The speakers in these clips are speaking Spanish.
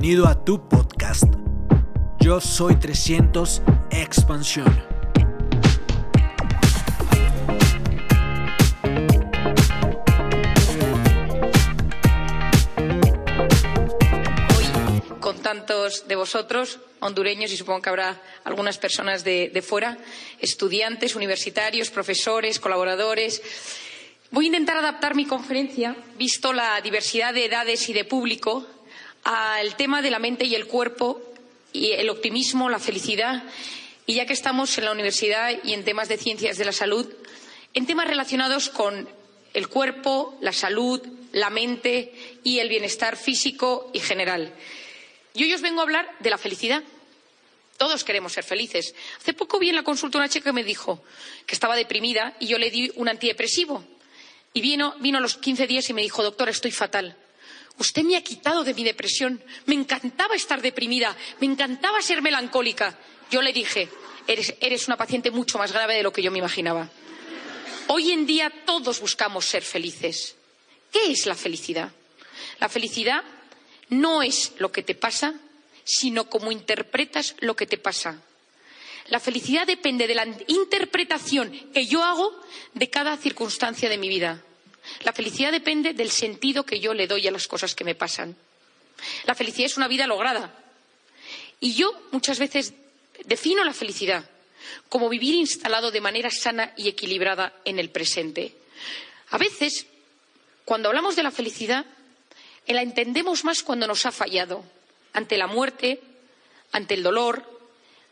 Bienvenido a tu podcast. Yo soy 300 Expansión. Hoy, con tantos de vosotros, hondureños y supongo que habrá algunas personas de, de fuera, estudiantes, universitarios, profesores, colaboradores, voy a intentar adaptar mi conferencia, visto la diversidad de edades y de público, al tema de la mente y el cuerpo y el optimismo, la felicidad. Y ya que estamos en la universidad y en temas de ciencias de la salud, en temas relacionados con el cuerpo, la salud, la mente y el bienestar físico y general. Y hoy os vengo a hablar de la felicidad. Todos queremos ser felices. Hace poco vi en la consulta una chica que me dijo que estaba deprimida y yo le di un antidepresivo. Y vino, vino a los 15 días y me dijo, doctora, estoy fatal. Usted me ha quitado de mi depresión. Me encantaba estar deprimida. Me encantaba ser melancólica. Yo le dije, eres, eres una paciente mucho más grave de lo que yo me imaginaba. Hoy en día todos buscamos ser felices. ¿Qué es la felicidad? La felicidad no es lo que te pasa, sino cómo interpretas lo que te pasa. La felicidad depende de la interpretación que yo hago de cada circunstancia de mi vida. La felicidad depende del sentido que yo le doy a las cosas que me pasan. La felicidad es una vida lograda. Y yo muchas veces defino la felicidad como vivir instalado de manera sana y equilibrada en el presente. A veces, cuando hablamos de la felicidad, la entendemos más cuando nos ha fallado, ante la muerte, ante el dolor,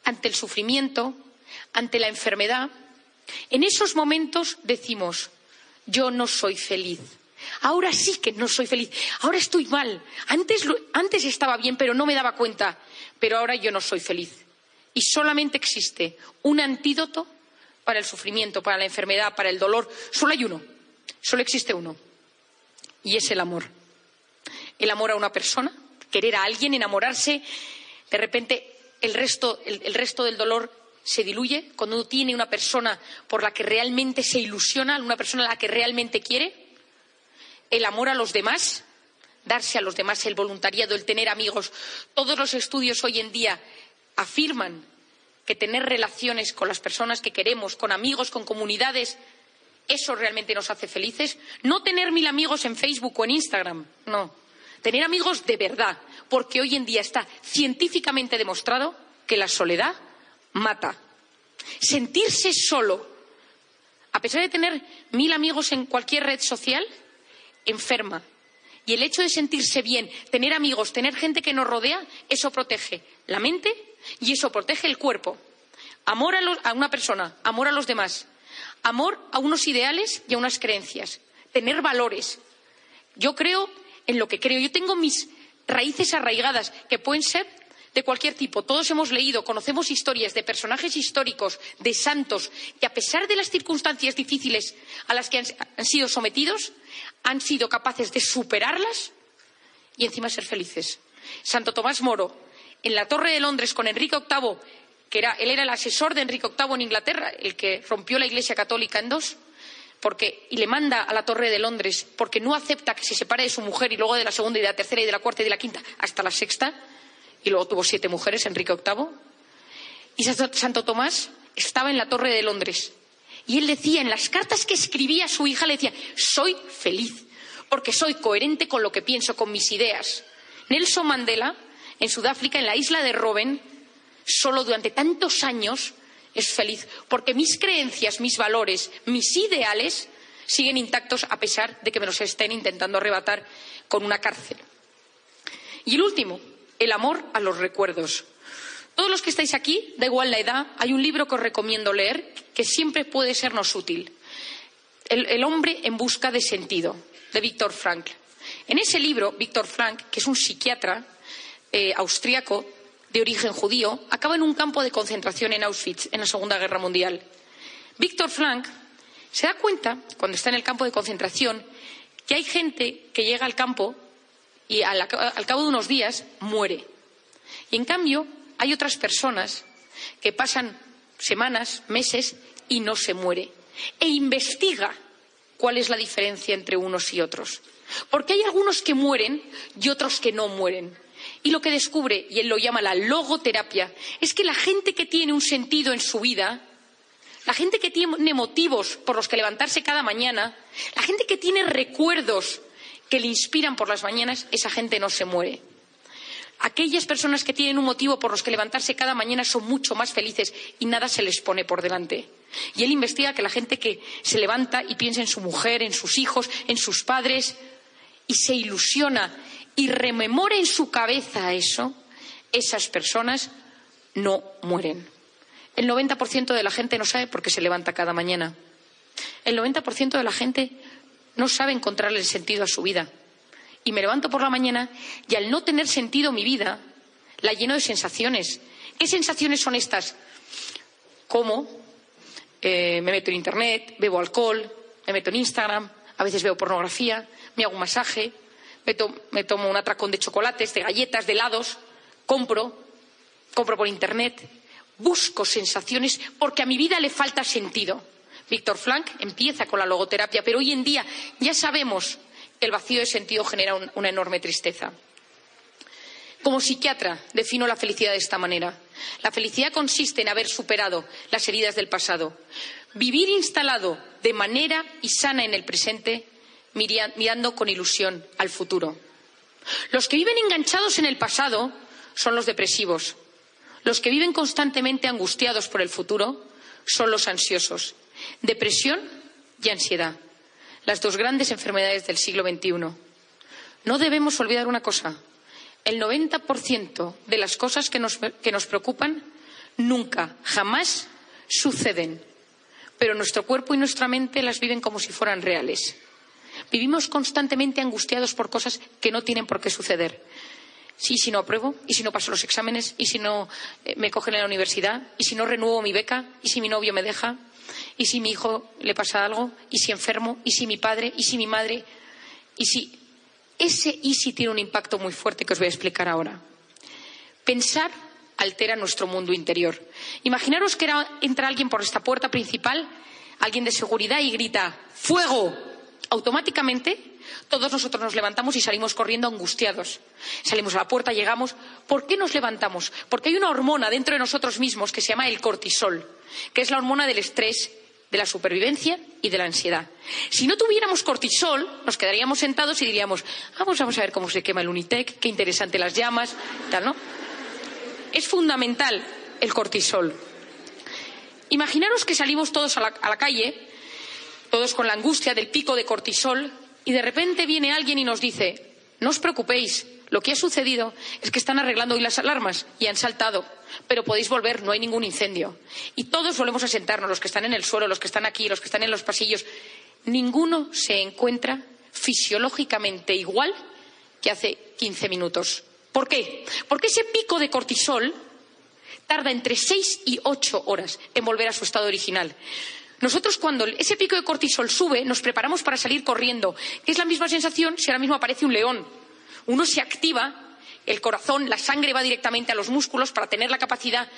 ante el sufrimiento, ante la enfermedad. En esos momentos decimos, yo no soy feliz. Ahora sí que no soy feliz. Ahora estoy mal. Antes, antes estaba bien, pero no me daba cuenta. Pero ahora yo no soy feliz. Y solamente existe un antídoto para el sufrimiento, para la enfermedad, para el dolor. Solo hay uno. Solo existe uno. Y es el amor. El amor a una persona, querer a alguien, enamorarse. De repente el resto, el resto del dolor se diluye cuando uno tiene una persona por la que realmente se ilusiona, una persona a la que realmente quiere, el amor a los demás, darse a los demás, el voluntariado, el tener amigos. Todos los estudios hoy en día afirman que tener relaciones con las personas que queremos, con amigos, con comunidades, eso realmente nos hace felices. No tener mil amigos en Facebook o en Instagram, no. Tener amigos de verdad, porque hoy en día está científicamente demostrado que la soledad mata. Sentirse solo, a pesar de tener mil amigos en cualquier red social, enferma. Y el hecho de sentirse bien, tener amigos, tener gente que nos rodea, eso protege la mente y eso protege el cuerpo. Amor a, los, a una persona, amor a los demás, amor a unos ideales y a unas creencias, tener valores. Yo creo en lo que creo. Yo tengo mis raíces arraigadas, que pueden ser de cualquier tipo. Todos hemos leído, conocemos historias de personajes históricos, de santos, que a pesar de las circunstancias difíciles a las que han, sido sometidos, han sido capaces de superarlas y encima ser felices. Santo Tomás Moro, en la Torre de Londres con Enrique VIII, que era, él era el asesor de Enrique VIII en Inglaterra, el que rompió la Iglesia Católica en dos, porque, y le manda a la Torre de Londres porque no acepta que se separe de su mujer y luego de la segunda y de la tercera y de la cuarta y de la quinta hasta la sexta, y luego tuvo siete mujeres, Enrique VIII. Y Santo Tomás estaba en la Torre de Londres. Y él decía, en las cartas que escribía a su hija, le decía, soy feliz, porque soy coherente con lo que pienso, con mis ideas. Nelson Mandela, en Sudáfrica, en la isla de Robben, solo durante tantos años es feliz, porque mis creencias, mis valores, mis ideales siguen intactos a pesar de que me los estén intentando arrebatar con una cárcel. Y el último, el amor a los recuerdos. Todos los que estáis aquí, da igual la edad, hay un libro que os recomiendo leer que siempre puede sernos útil. El, hombre en busca de sentido, de Víctor Frankl. En ese libro, Víctor Frankl, que es un psiquiatra eh, austriaco de origen judío, acaba en un campo de concentración en Auschwitz en la Segunda Guerra Mundial. Víctor Frankl se da cuenta, cuando está en el campo de concentración, que hay gente que llega al campo y al, cabo de unos días muere. Y en cambio, hay otras personas que pasan semanas, meses y no se muere. E investiga cuál es la diferencia entre unos y otros. Porque hay algunos que mueren y otros que no mueren. Y lo que descubre, y él lo llama la logoterapia, es que la gente que tiene un sentido en su vida, la gente que tiene motivos por los que levantarse cada mañana, la gente que tiene recuerdos que le inspiran por las mañanas, esa gente no se muere. Aquellas personas que tienen un motivo por los que levantarse cada mañana son mucho más felices y nada se les pone por delante. Y él investiga que la gente que se levanta y piensa en su mujer, en sus hijos, en sus padres, y se ilusiona y rememora en su cabeza eso, esas personas no mueren. El 90% de la gente no sabe por qué se levanta cada mañana. El 90% de la gente no sabe encontrarle el sentido a su vida. Y me levanto por la mañana y al no tener sentido mi vida, la lleno de sensaciones. ¿Qué sensaciones son estas? Como eh, me meto en Internet, bebo alcohol, me meto en Instagram, a veces veo pornografía, me hago un masaje, me, tomo un atracón de chocolates, de galletas, de helados, compro, compro por Internet, busco sensaciones porque a mi vida le falta sentido. Víctor Frank empieza con la logoterapia, pero hoy en día ya sabemos que el vacío de sentido genera una enorme tristeza. Como psiquiatra defino la felicidad de esta manera. La felicidad consiste en haber superado las heridas del pasado, vivir instalado de manera y sana en el presente mirando con ilusión al futuro. Los que viven enganchados en el pasado son los depresivos. Los que viven constantemente angustiados por el futuro son los ansiosos. Depresión y ansiedad. Las dos grandes enfermedades del siglo XXI. No debemos olvidar una cosa. El 90% de las cosas que nos, preocupan nunca, jamás suceden. Pero nuestro cuerpo y nuestra mente las viven como si fueran reales. Vivimos constantemente angustiados por cosas que no tienen por qué suceder. ¿Y si no apruebo? ¿Y si no paso los exámenes? ¿Y si no eh, me cogen en la universidad? ¿Y si no renuevo mi beca? ¿Y si mi novio me deja? ¿Y si mi hijo le pasa algo? ¿Y si enfermo? ¿Y si mi padre? ¿Y si mi madre? ¿Y si ese y si tiene un impacto muy fuerte que os voy a explicar ahora? Pensar altera nuestro mundo interior. Imaginaros que entra alguien por esta puerta principal, alguien de seguridad, y grita ¡Fuego! automáticamente todos nosotros nos levantamos y salimos corriendo angustiados. Salimos a la puerta, llegamos. ¿Por qué nos levantamos? Porque hay una hormona dentro de nosotros mismos que se llama el cortisol, que es la hormona del estrés, de la supervivencia y de la ansiedad. Si no tuviéramos cortisol, nos quedaríamos sentados y diríamos, vamos, vamos a ver cómo se quema el Unitec, qué interesante las llamas, tal, ¿no? Es fundamental el cortisol. Imaginaros que salimos todos a la calle todos con la angustia del pico de cortisol, y de repente viene alguien y nos dice, no os preocupéis, lo que ha sucedido es que están arreglando hoy las alarmas y han saltado, pero podéis volver, no hay ningún incendio. Y todos volvemos a sentarnos, los que están en el suelo, los que están aquí, los que están en los pasillos. Ninguno se encuentra fisiológicamente igual que hace 15 minutos. ¿Por qué? Porque ese pico de cortisol tarda entre seis y ocho horas en volver a su estado original. Nosotros cuando ese pico de cortisol sube, nos preparamos para salir corriendo, es la misma sensación si ahora mismo aparece un león. Uno se activa, el corazón, la sangre va directamente a los músculos para tener la capacidad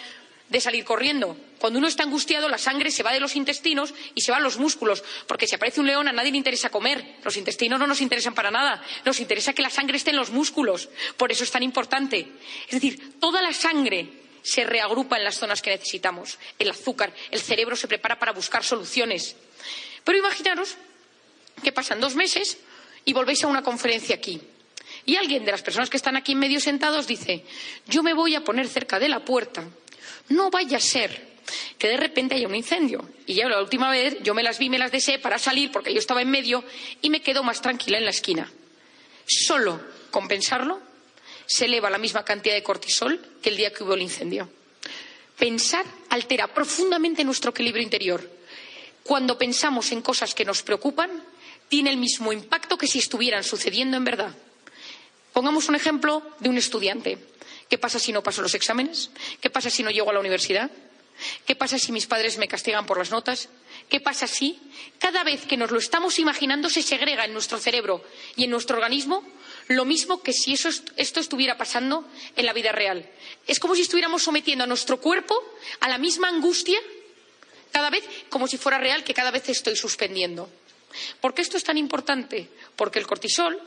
de salir corriendo. Cuando uno está angustiado, la sangre se va de los intestinos y se va a los músculos, porque si aparece un león a nadie le interesa comer. Los intestinos no nos interesan para nada. Nos interesa que la sangre esté en los músculos. Por eso es tan importante. Es decir, toda la sangre se reagrupa en las zonas que necesitamos. El azúcar, el cerebro se prepara para buscar soluciones. Pero imaginaros que pasan dos meses y volvéis a una conferencia aquí. Y alguien de las personas que están aquí en medio sentados dice, yo me voy a poner cerca de la puerta. No vaya a ser que de repente haya un incendio. Y ya la última vez yo me las vi, me las deseé para salir porque yo estaba en medio y me quedo más tranquila en la esquina. Solo compensarlo se eleva la misma cantidad de cortisol que el día que hubo el incendio. Pensar altera profundamente nuestro equilibrio interior. Cuando pensamos en cosas que nos preocupan, tiene el mismo impacto que si estuvieran sucediendo en verdad. Pongamos un ejemplo de un estudiante. ¿Qué pasa si no paso los exámenes? ¿Qué pasa si no llego a la universidad? ¿Qué pasa si mis padres me castigan por las notas? ¿Qué pasa si cada vez que nos lo estamos imaginando se segrega en nuestro cerebro y en nuestro organismo lo mismo que si esto estuviera pasando en la vida real. Es como si estuviéramos sometiendo a nuestro cuerpo a la misma angustia cada vez como si fuera real que cada vez estoy suspendiendo. ¿Por qué esto es tan importante? Porque el cortisol,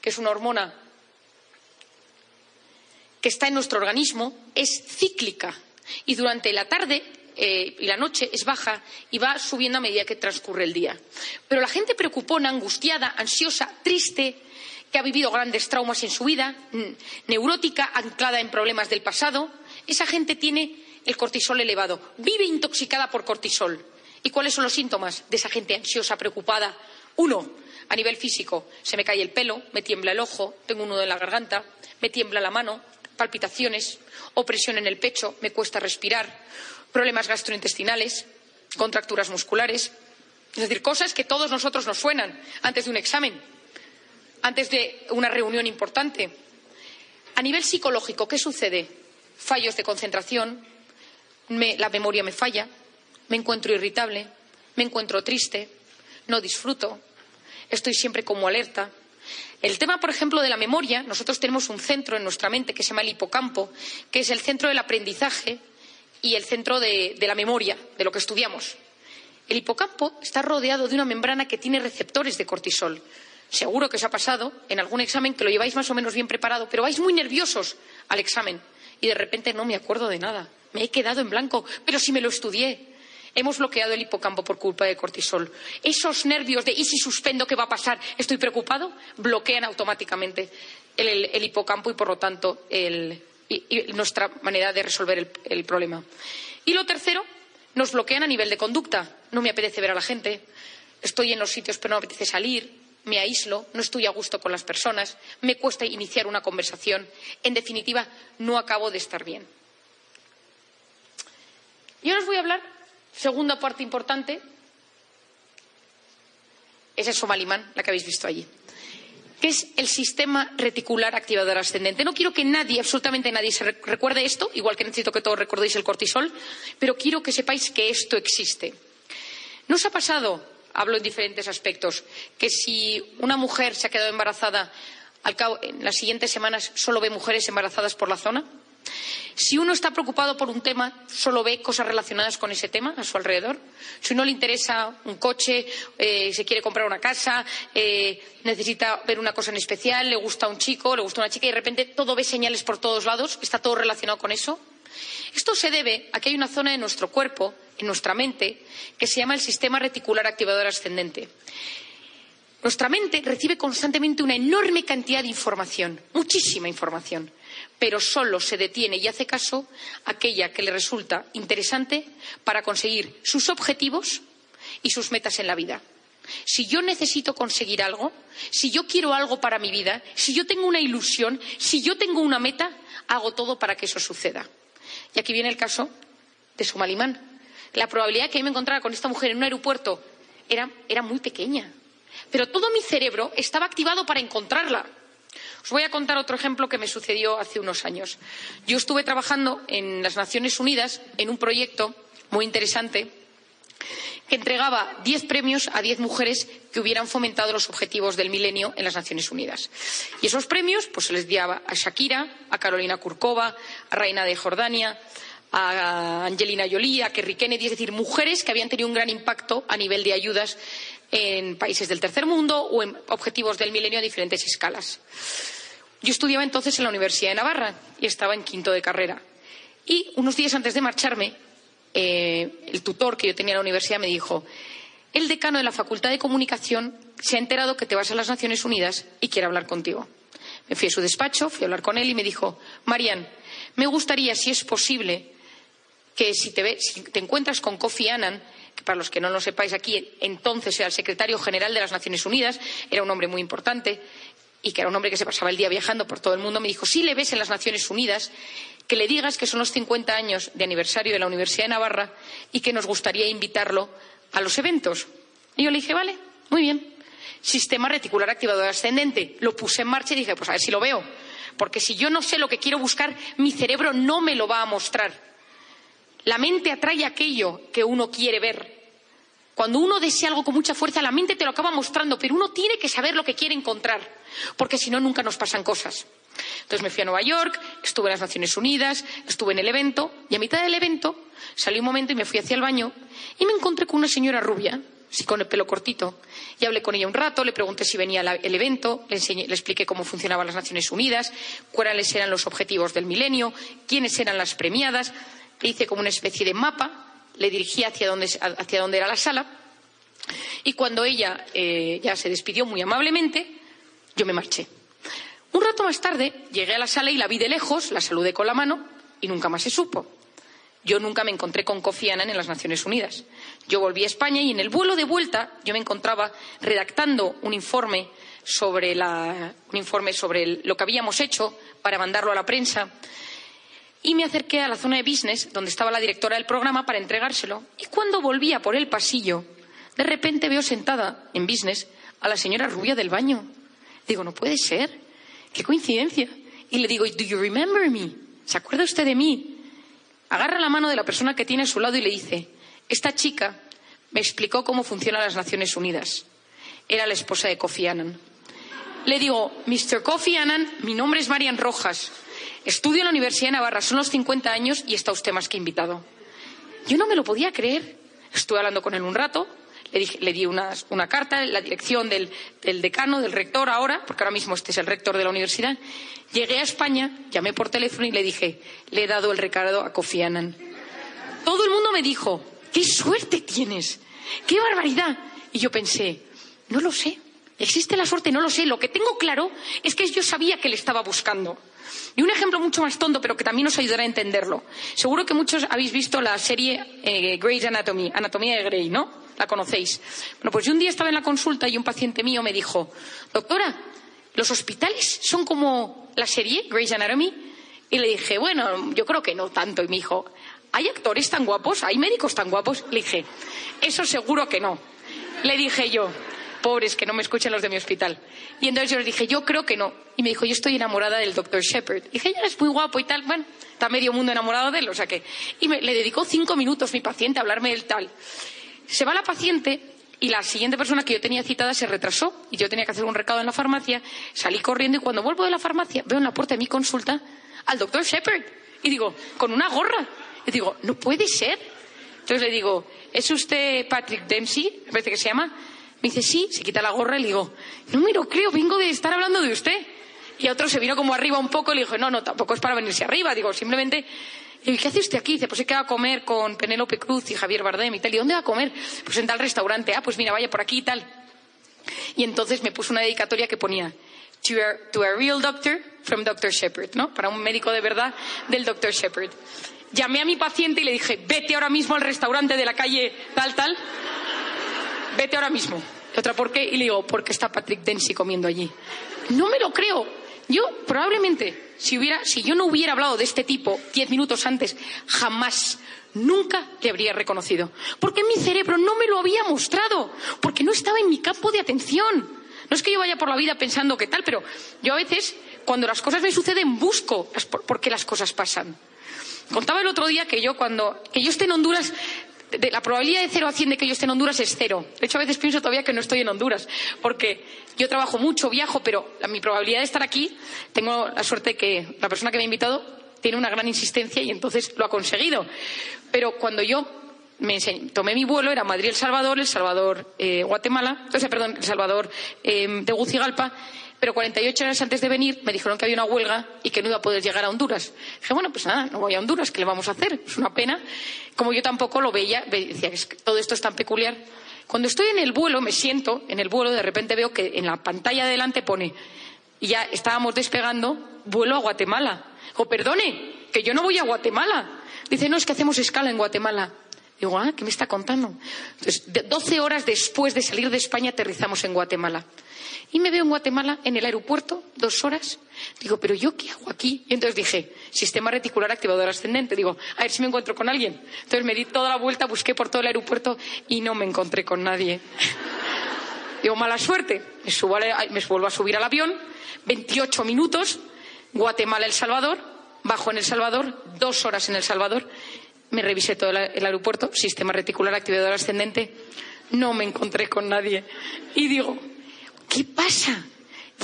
que es una hormona que está en nuestro organismo es cíclica y durante la tarde eh, y la noche es baja y va subiendo a medida que transcurre el día. Pero la gente preocupona, angustiada, ansiosa, triste, que ha vivido grandes traumas en su vida, neurótica, anclada en problemas del pasado, esa gente tiene el cortisol elevado, vive intoxicada por cortisol. ¿Y cuáles son los síntomas de esa gente ansiosa, preocupada? Uno, a nivel físico, se me cae el pelo, me tiembla el ojo, tengo un nudo en la garganta, me tiembla la mano, palpitaciones, opresión en el pecho, me cuesta respirar, problemas gastrointestinales, contracturas musculares, es decir, cosas que todos nosotros nos suenan antes de un examen, antes de una reunión importante. A nivel psicológico, ¿qué sucede? Fallos de concentración, la memoria me falla, me encuentro irritable, me encuentro triste, no disfruto, estoy siempre como alerta. El tema, por ejemplo, de la memoria, nosotros tenemos un centro en nuestra mente que se llama el hipocampo, que es el centro del aprendizaje y el centro de, la memoria, de lo que estudiamos. El hipocampo está rodeado de una membrana que tiene receptores de cortisol. Seguro que os ha pasado en algún examen que lo lleváis más o menos bien preparado, pero vais muy nerviosos al examen y de repente no me acuerdo de nada. Me he quedado en blanco, pero si me lo estudié. Hemos bloqueado el hipocampo por culpa del cortisol. Esos nervios de ¿y si suspendo qué va a pasar? ¿Estoy preocupado? bloquean automáticamente el, hipocampo y, por lo tanto, nuestra manera de resolver el, problema. Y lo tercero, nos bloquean a nivel de conducta. No me apetece ver a la gente, estoy en los sitios pero no me apetece salir, me aíslo, no estoy a gusto con las personas, me cuesta iniciar una conversación. En definitiva, no acabo de estar bien. Y ahora os voy a hablar Segunda parte importante es el somalimán, la que habéis visto allí, que es el sistema reticular activador ascendente. No quiero que nadie, absolutamente nadie, se recuerde esto, igual que necesito que todos recordéis el cortisol, pero quiero que sepáis que esto existe. ¿No os ha pasado, hablo en diferentes aspectos, que si una mujer se ha quedado embarazada, al cabo, en las siguientes semanas solo ve mujeres embarazadas por la zona? Si uno está preocupado por un tema, solo ve cosas relacionadas con ese tema a su alrededor. Si uno le interesa un coche, eh, se quiere comprar una casa, eh, necesita ver una cosa en especial, le gusta un chico, le gusta una chica y de repente todo ve señales por todos lados, está todo relacionado con eso. Esto se debe a que hay una zona de nuestro cuerpo, en nuestra mente, que se llama el sistema reticular activador ascendente. Nuestra mente recibe constantemente una enorme cantidad de información, muchísima información pero solo se detiene y hace caso aquella que le resulta interesante para conseguir sus objetivos y sus metas en la vida. Si yo necesito conseguir algo, si yo quiero algo para mi vida, si yo tengo una ilusión, si yo tengo una meta, hago todo para que eso suceda. Y aquí viene el caso de Somalimán. La probabilidad de que yo me encontrara con esta mujer en un aeropuerto era, era muy pequeña. Pero todo mi cerebro estaba activado para encontrarla. Os voy a contar otro ejemplo que me sucedió hace unos años. Yo estuve trabajando en las Naciones Unidas en un proyecto muy interesante que entregaba diez premios a diez mujeres que hubieran fomentado los objetivos del milenio en las Naciones Unidas. Y esos premios pues, se les daba a Shakira, a Carolina Kurkova, a Reina de Jordania, a Angelina Jolie, a Kerry Kennedy, es decir, mujeres que habían tenido un gran impacto a nivel de ayudas en países del tercer mundo o en objetivos del milenio a diferentes escalas. Yo estudiaba entonces en la Universidad de Navarra y estaba en quinto de carrera. Y unos días antes de marcharme, eh, el tutor que yo tenía en la universidad me dijo, el decano de la Facultad de Comunicación se ha enterado que te vas a las Naciones Unidas y quiere hablar contigo. Me fui a su despacho, fui a hablar con él y me dijo, Marian, me gustaría, si es posible, que si te, si te encuentras con Kofi Annan, para los que no lo sepáis aquí, entonces era el secretario general de las Naciones Unidas, era un hombre muy importante, y que era un hombre que se pasaba el día viajando por todo el mundo, me dijo, si le ves en las Naciones Unidas, que le digas que son los 50 años de aniversario de la Universidad de Navarra y que nos gustaría invitarlo a los eventos. Y yo le dije, vale, muy bien. Sistema reticular activador ascendente. Lo puse en marcha y dije, pues a ver si lo veo. Porque si yo no sé lo que quiero buscar, mi cerebro no me lo va a mostrar. La mente atrae aquello que uno quiere ver. Cuando uno desea algo con mucha fuerza, la mente te lo acaba mostrando, pero uno tiene que saber lo que quiere encontrar, porque si no, nunca nos pasan cosas. Entonces me fui a Nueva York, estuve en las Naciones Unidas, estuve en el evento, y a mitad del evento salí un momento y me fui hacia el baño y me encontré con una señora rubia, sí, con el pelo cortito. Y hablé con ella un rato, le pregunté si venía el evento, le, le expliqué cómo funcionaban las Naciones Unidas, cuáles eran los objetivos del milenio, quiénes eran las premiadas. Le hice como una especie de mapa, le dirigí hacia dónde era la sala. Y cuando ella eh, ya se despidió muy amablemente, yo me marché. Un rato más tarde llegué a la sala y la vi de lejos, la saludé con la mano y nunca más se supo. Yo nunca me encontré con Kofi Annan en las Naciones Unidas. Yo volví a España y en el vuelo de vuelta yo me encontraba redactando un informe sobre, un informe sobre lo que habíamos hecho para mandarlo a la prensa y me acerqué a la zona de business donde estaba la directora del programa para entregárselo. Y cuando volvía por el pasillo, de repente veo sentada en business a la señora rubia del baño. Digo, no puede ser. Qué coincidencia. Y le digo, ¿Do you remember me? ¿Se acuerda usted de mí? agarra la mano de la persona que tiene a su lado y le dice, esta chica me explicó cómo funcionan las Naciones Unidas. Era la esposa de Kofi Annan. Le digo, Mr. Kofi Annan, mi nombre es Marian Rojas. Estudio en la Universidad de Navarra, son los 50 años y está usted más que invitado. Yo no me lo podía creer. Estuve hablando con él un rato, le, di una, carta, la dirección del, decano, del rector ahora, porque ahora mismo este es el rector de la universidad. Llegué a España, llamé por teléfono y le dije, le he dado el recado a Kofi Annan. Todo el mundo me dijo, qué suerte tienes, qué barbaridad. Y yo pensé, no lo sé, existe la suerte, no lo sé. Lo que tengo claro es que yo sabía que le estaba buscando. Y un ejemplo mucho más tonto, pero que también nos ayudará a entenderlo. Seguro que muchos habéis visto la serie eh, Grey's Anatomy, Anatomía de Grey, ¿no? la conocéis. Bueno, pues yo un día estaba en la consulta y un paciente mío me dijo, doctora, ¿los hospitales son como la serie Grey's Anatomy? Y le dije, bueno, yo creo que no tanto. Y me dijo, ¿hay actores tan guapos? ¿Hay médicos tan guapos? Le dije, eso seguro que no. Le dije yo, pobres que no me escuchen los de mi hospital. Y entonces yo le dije, yo creo que no. Y me dijo, yo estoy enamorada del doctor Shepard. Y dije, ya es muy guapo y tal. Bueno, está medio mundo enamorado de él, o sea que. Y me, le dedicó cinco minutos mi paciente a hablarme del tal. Se va la paciente y la siguiente persona que yo tenía citada se retrasó y yo tenía que hacer un recado en la farmacia. Salí corriendo y cuando vuelvo de la farmacia veo en la puerta de mi consulta al doctor Shepard y digo, con una gorra. Y digo, no puede ser. Entonces le digo, ¿es usted Patrick Dempsey? Me parece que se llama. Me dice, sí, se quita la gorra y le digo, no me lo creo, vengo de estar hablando de usted. Y otro se vino como arriba un poco y le dijo, no, no, tampoco es para venirse arriba. Digo, simplemente y ¿qué hace usted aquí? Dice, pues he quedado a comer con Penélope Cruz y Javier Bardem y tal. ¿Y dónde va a comer? Pues en tal restaurante. Ah, pues mira, vaya por aquí y tal. Y entonces me puso una dedicatoria que ponía to a, real doctor from Dr. Shepard, ¿no? Para un médico de verdad del Dr. Shepard. Llamé a mi paciente y le dije, vete ahora mismo al restaurante de la calle tal, tal. Vete ahora mismo. otra, ¿por qué? Y le digo, porque está Patrick Dempsey comiendo allí. No me lo creo. Yo probablemente, si, yo no hubiera hablado de este tipo diez minutos antes, jamás, nunca le habría reconocido. Porque mi cerebro no me lo había mostrado, porque no estaba en mi campo de atención. No es que yo vaya por la vida pensando qué tal, pero yo a veces, cuando las cosas me suceden, busco por qué las cosas pasan. Contaba el otro día que yo cuando que yo esté en Honduras la probabilidad de cero a cien de que yo esté en Honduras es cero. De hecho, a veces pienso todavía que no estoy en Honduras, porque yo trabajo mucho, viajo, pero mi probabilidad de estar aquí, tengo la suerte de que la persona que me ha invitado tiene una gran insistencia y entonces lo ha conseguido. Pero cuando yo me tomé mi vuelo, era Madrid-El Salvador, El Salvador-Guatemala, eh, perdón, El Salvador eh, pero 48 horas antes de venir me dijeron que había una huelga y que no iba a poder llegar a Honduras. Dije, bueno, pues nada, no voy a Honduras, ¿qué le vamos a hacer? Es una pena. Como yo tampoco lo veía, decía, que todo esto es tan peculiar. Cuando estoy en el vuelo, me siento en el vuelo, de repente veo que en la pantalla de delante pone, ya estábamos despegando, vuelo a Guatemala. Digo, perdone, que yo no voy a Guatemala. Dice, no, es que hacemos escala en Guatemala. Digo, ah, ¿qué me está contando? Entonces, 12 horas después de salir de España aterrizamos en Guatemala. Y me veo en Guatemala, en el aeropuerto, dos horas. Digo, ¿pero yo qué hago aquí? Y entonces dije, sistema reticular activador ascendente. Digo, a ver si me encuentro con alguien. Entonces me di toda la vuelta, busqué por todo el aeropuerto y no me encontré con nadie. Digo, mala suerte. Me, subo me vuelvo a subir al avión, 28 minutos, Guatemala, El Salvador, bajo en El Salvador, dos horas en El Salvador. Me revisé todo el aeropuerto, sistema reticular activador ascendente. No me encontré con nadie. Y digo, ¿qué pasa?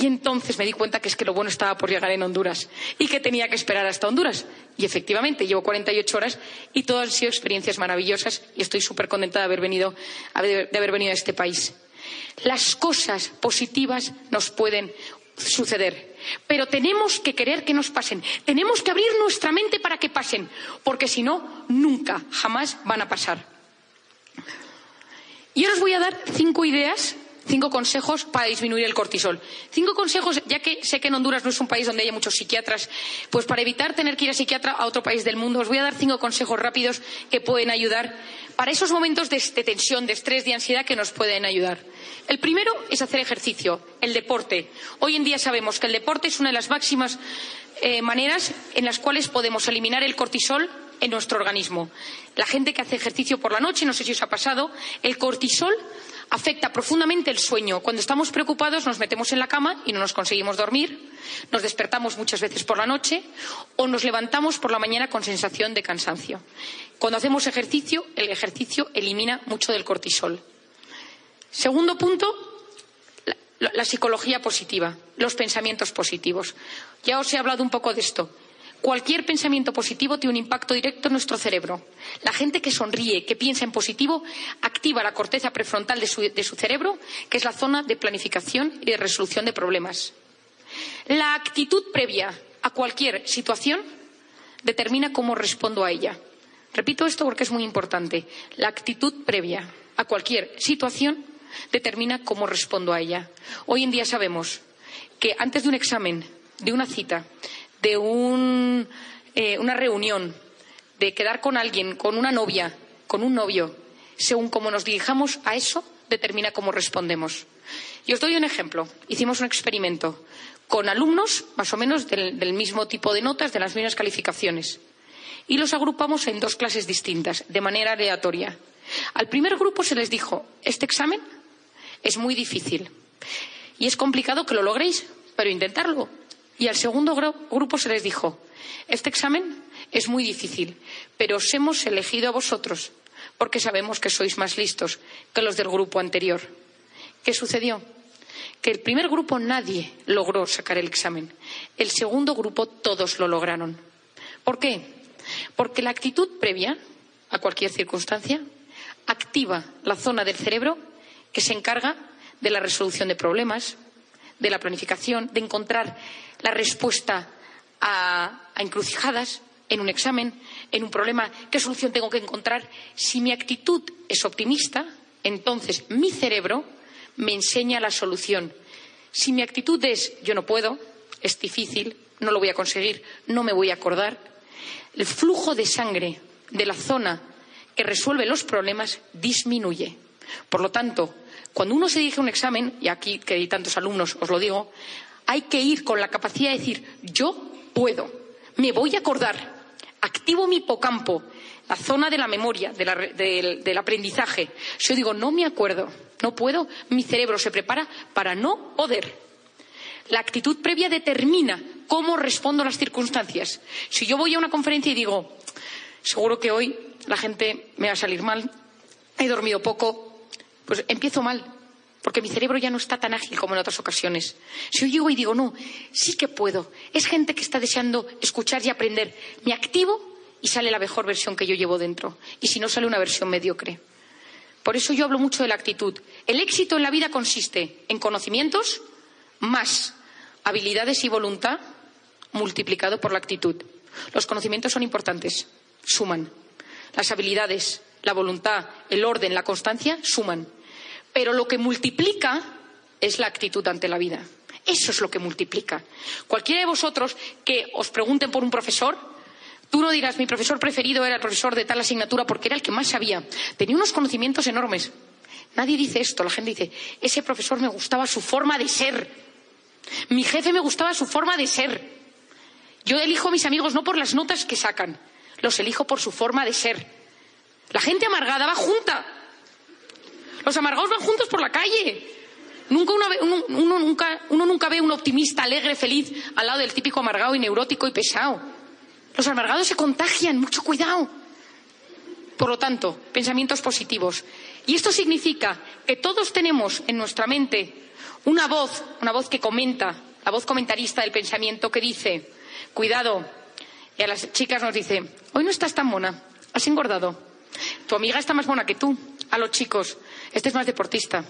Y entonces me di cuenta que es que lo bueno estaba por llegar en Honduras y que tenía que esperar hasta Honduras. Y efectivamente, llevo 48 horas y todas han sido experiencias maravillosas y estoy súper contenta de haber, venido, de haber venido a este país. Las cosas positivas nos pueden suceder, pero tenemos que querer que nos pasen. Tenemos que abrir nuestra mente para que pasen, porque si no, nunca, jamás van a pasar. Y ahora os voy a dar cinco ideas Cinco consejos para disminuir el cortisol. Cinco consejos, ya que sé que en Honduras no es un país donde haya muchos psiquiatras, pues para evitar tener que ir a psiquiatra a otro país del mundo, os voy a dar cinco consejos rápidos que pueden ayudar para esos momentos de, tensión, de estrés, de ansiedad que nos pueden ayudar. El primero es hacer ejercicio, el deporte. Hoy en día sabemos que el deporte es una de las máximas eh, maneras en las cuales podemos eliminar el cortisol en nuestro organismo. La gente que hace ejercicio por la noche, no sé si os ha pasado, el cortisol afecta profundamente el sueño. Cuando estamos preocupados nos metemos en la cama y no nos conseguimos dormir, nos despertamos muchas veces por la noche o nos levantamos por la mañana con sensación de cansancio. Cuando hacemos ejercicio, el ejercicio elimina mucho del cortisol. Segundo punto, la, la psicología positiva, los pensamientos positivos. Ya os he hablado un poco de esto. Cualquier pensamiento positivo tiene un impacto directo en nuestro cerebro. La gente que sonríe, que piensa en positivo, activa la corteza prefrontal de su, cerebro, que es la zona de planificación y de resolución de problemas. La actitud previa a cualquier situación determina cómo respondo a ella. Repito esto porque es muy importante. La actitud previa a cualquier situación determina cómo respondo a ella. Hoy en día sabemos que antes de un examen, de una cita, de eh, una reunión, de quedar con alguien, con una novia, con un novio, según cómo nos dirijamos a eso, determina cómo respondemos. Y os doy un ejemplo. Hicimos un experimento con alumnos, más o menos del, del mismo tipo de notas, de las mismas calificaciones. Y los agrupamos en dos clases distintas, de manera aleatoria. Al primer grupo se les dijo, este examen es muy difícil y es complicado que lo logréis, pero intentarlo. Y al segundo grupo se les dijo, este examen es muy difícil, pero os hemos elegido a vosotros porque sabemos que sois más listos que los del grupo anterior. ¿Qué sucedió? Que el primer grupo nadie logró sacar el examen. El segundo grupo todos lo lograron. ¿Por qué? Porque la actitud previa a cualquier circunstancia activa la zona del cerebro que se encarga de la resolución de problemas, de la planificación, de encontrar la respuesta a, encrucijadas en un examen, en un problema, qué solución tengo que encontrar. Si mi actitud es optimista, entonces mi cerebro me enseña la solución. Si mi actitud es yo no puedo, es difícil, no lo voy a conseguir, no me voy a acordar, el flujo de sangre de la zona que resuelve los problemas disminuye. Por lo tanto, cuando uno se dirige a un examen, y aquí que hay tantos alumnos os lo digo, hay que ir con la capacidad de decir yo puedo, me voy a acordar, activo mi hipocampo, la zona de la memoria, del, aprendizaje. Si yo digo no me acuerdo, no puedo, mi cerebro se prepara para no poder. La actitud previa determina cómo respondo a las circunstancias. Si yo voy a una conferencia y digo, seguro que hoy la gente me va a salir mal, he dormido poco, pues empiezo mal, porque mi cerebro ya no está tan ágil como en otras ocasiones. Si yo llego y digo, no, sí que puedo, es gente que está deseando escuchar y aprender, me activo y sale la mejor versión que yo llevo dentro, y si no sale una versión mediocre. Por eso yo hablo mucho de la actitud. El éxito en la vida consiste en conocimientos más habilidades y voluntad multiplicado por la actitud. Los conocimientos son importantes, suman. Las habilidades la voluntad, el orden, la constancia, suman. Pero lo que multiplica es la actitud ante la vida. Eso es lo que multiplica. Cualquiera de vosotros que os pregunten por un profesor, tú no dirás, mi profesor preferido era el profesor de tal asignatura porque era el que más sabía. Tenía unos conocimientos enormes. Nadie dice esto. La gente dice, ese profesor me gustaba su forma de ser. Mi jefe me gustaba su forma de ser. Yo elijo a mis amigos no por las notas que sacan, los elijo por su forma de ser. La gente amargada va junta. Los amargados van juntos por la calle. Nunca uno, nunca, uno nunca ve un optimista alegre, feliz, al lado del típico amargado y neurótico y pesado. Los amargados se contagian, mucho cuidado. Por lo tanto, pensamientos positivos. Y esto significa que todos tenemos en nuestra mente una voz, una voz que comenta, la voz comentarista del pensamiento que dice, cuidado, y a las chicas nos dice, hoy no estás tan mona, has engordado. Tu amiga está más mona que tú. A los chicos, este es más deportista.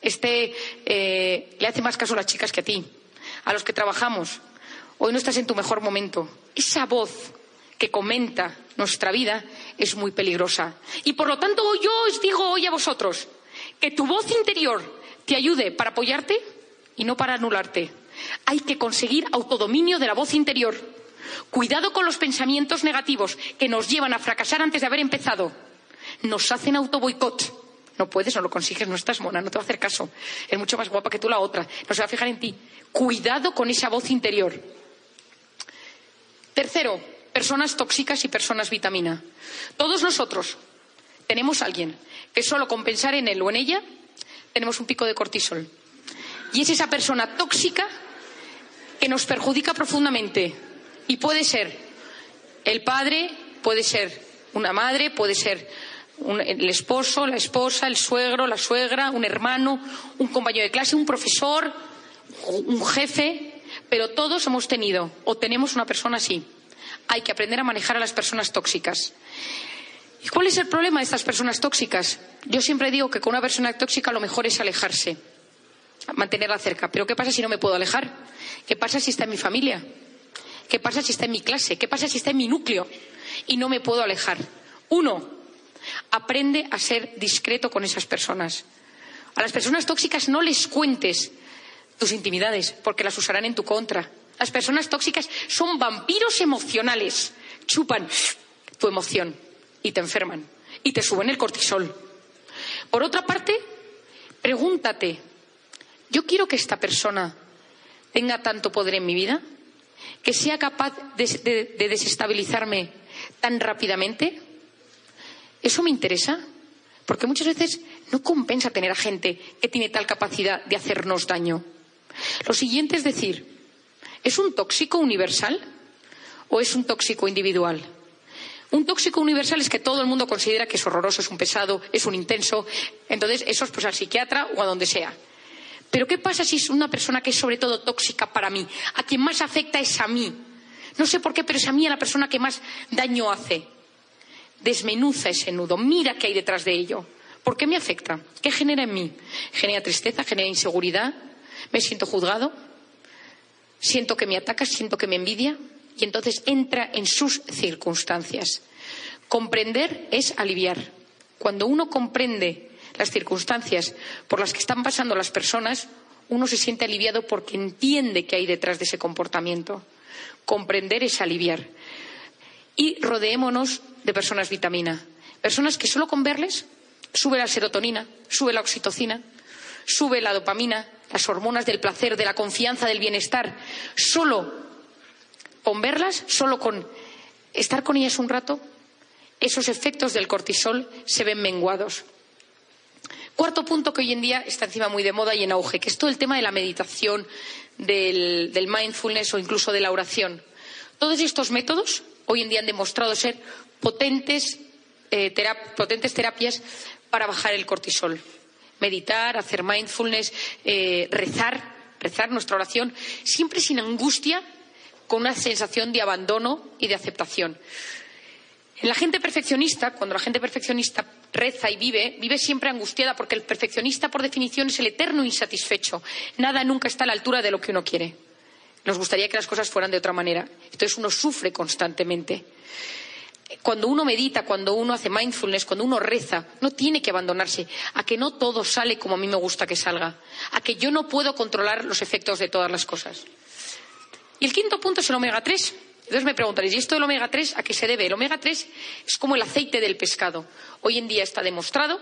Este eh, le hace más caso a las chicas que a ti. A los que trabajamos, hoy no estás en tu mejor momento. Esa voz que comenta nuestra vida es muy peligrosa. Y por lo tanto, yo os digo hoy a vosotros que tu voz interior te ayude para apoyarte y no para anularte. Hay que conseguir autodominio de la voz interior. Cuidado con los pensamientos negativos que nos llevan a fracasar antes de haber empezado. Nos hacen autoboicot. No puedes, no lo consigues, no estás mona, no te va a hacer caso. Es mucho más guapa que tú la otra. No se va a fijar en ti. Cuidado con esa voz interior. Tercero, personas tóxicas y personas vitamina. Todos nosotros tenemos a alguien que solo con pensar en él o en ella tenemos un pico de cortisol. Y es esa persona tóxica que nos perjudica profundamente. Y puede ser el padre, puede ser una madre, puede ser el esposo, la esposa, el suegro, la suegra, un hermano, un compañero de clase, un profesor, un jefe, pero todos hemos tenido o tenemos una persona así. Hay que aprender a manejar a las personas tóxicas. ¿Y cuál es el problema de estas personas tóxicas? Yo siempre digo que con una persona tóxica lo mejor es alejarse, mantenerla cerca. Pero ¿qué pasa si no me puedo alejar? ¿Qué pasa si está en mi familia? ¿Qué pasa si está en mi clase? ¿Qué pasa si está en mi núcleo? Y no me puedo alejar. Uno, Aprende a ser discreto con esas personas. A las personas tóxicas no les cuentes tus intimidades, porque las usarán en tu contra. Las personas tóxicas son vampiros emocionales. Chupan tu emoción y te enferman y te suben el cortisol. Por otra parte, pregúntate, ¿yo quiero que esta persona tenga tanto poder en mi vida? ¿Que sea capaz de, de desestabilizarme tan rápidamente? ¿Eso me interesa? Porque muchas veces no compensa tener a gente que tiene tal capacidad de hacernos daño. Lo siguiente es decir, ¿es un tóxico universal o es un tóxico individual? Un tóxico universal es que todo el mundo considera que es horroroso, es un pesado, es un intenso. Entonces, eso es pues al psiquiatra o a donde sea. Pero ¿qué pasa si es una persona que es sobre todo tóxica para mí? A quien más afecta es a mí. No sé por qué, pero es a mí a la persona que más daño hace desmenuza ese nudo, mira qué hay detrás de ello. ¿Por qué me afecta? ¿Qué genera en mí? ¿Genera tristeza? ¿Genera inseguridad? ¿Me siento juzgado? ¿Siento que me ataca? ¿Siento que me envidia? Y entonces entra en sus circunstancias. Comprender es aliviar. Cuando uno comprende las circunstancias por las que están pasando las personas, uno se siente aliviado porque entiende qué hay detrás de ese comportamiento. Comprender es aliviar y rodeémonos de personas vitamina. Personas que solo con verles sube la serotonina, sube la oxitocina, sube la dopamina, las hormonas del placer, de la confianza, del bienestar. Solo con verlas, solo con estar con ellas un rato, esos efectos del cortisol se ven menguados. Cuarto punto que hoy en día está encima muy de moda y en auge, que es todo el tema de la meditación, del, del mindfulness o incluso de la oración. Todos estos métodos hoy en día han demostrado ser potentes, eh, potentes terapias para bajar el cortisol. Meditar, hacer mindfulness, eh, rezar, rezar nuestra oración, siempre sin angustia, con una sensación de abandono y de aceptación. En la gente perfeccionista, cuando la gente perfeccionista reza y vive, vive siempre angustiada porque el perfeccionista, por definición, es el eterno insatisfecho. Nada nunca está a la altura de lo que uno quiere. Nos gustaría que las cosas fueran de otra manera. Entonces uno sufre constantemente. Cuando uno medita, cuando uno hace mindfulness, cuando uno reza, no tiene que abandonarse a que no todo sale como a mí me gusta que salga, a que yo no puedo controlar los efectos de todas las cosas. Y el quinto punto es el omega 3. Entonces me preguntaréis, ¿y esto del omega 3 a qué se debe? El omega 3 es como el aceite del pescado. Hoy en día está demostrado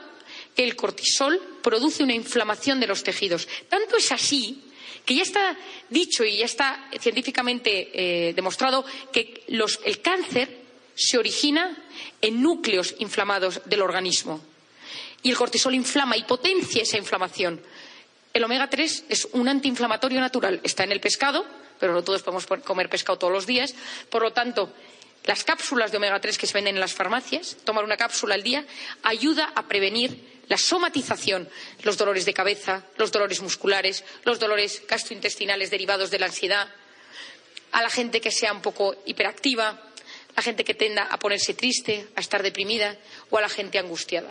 que el cortisol produce una inflamación de los tejidos. Tanto es así que ya está dicho y ya está científicamente eh, demostrado que el cáncer se origina en núcleos inflamados del organismo. Y el cortisol inflama y potencia esa inflamación. El omega 3 es un antiinflamatorio natural. Está en el pescado, pero no todos podemos comer pescado todos los días. Por lo tanto, las cápsulas de omega 3 que se venden en las farmacias, tomar una cápsula al día, ayuda a prevenir la somatización, los dolores de cabeza, los dolores musculares, los dolores gastrointestinales derivados de la ansiedad, a la gente que sea un poco hiperactiva, a la gente que tenda a ponerse triste, a estar deprimida o a la gente angustiada.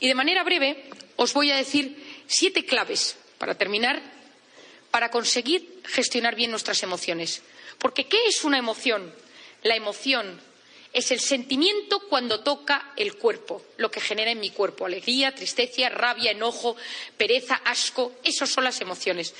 Y de manera breve os voy a decir siete claves para terminar para conseguir gestionar bien nuestras emociones. Porque ¿qué es una emoción? La emoción es el sentimiento cuando toca el cuerpo, lo que genera en mi cuerpo alegría, tristeza, rabia, enojo, pereza, asco. Esas son las emociones.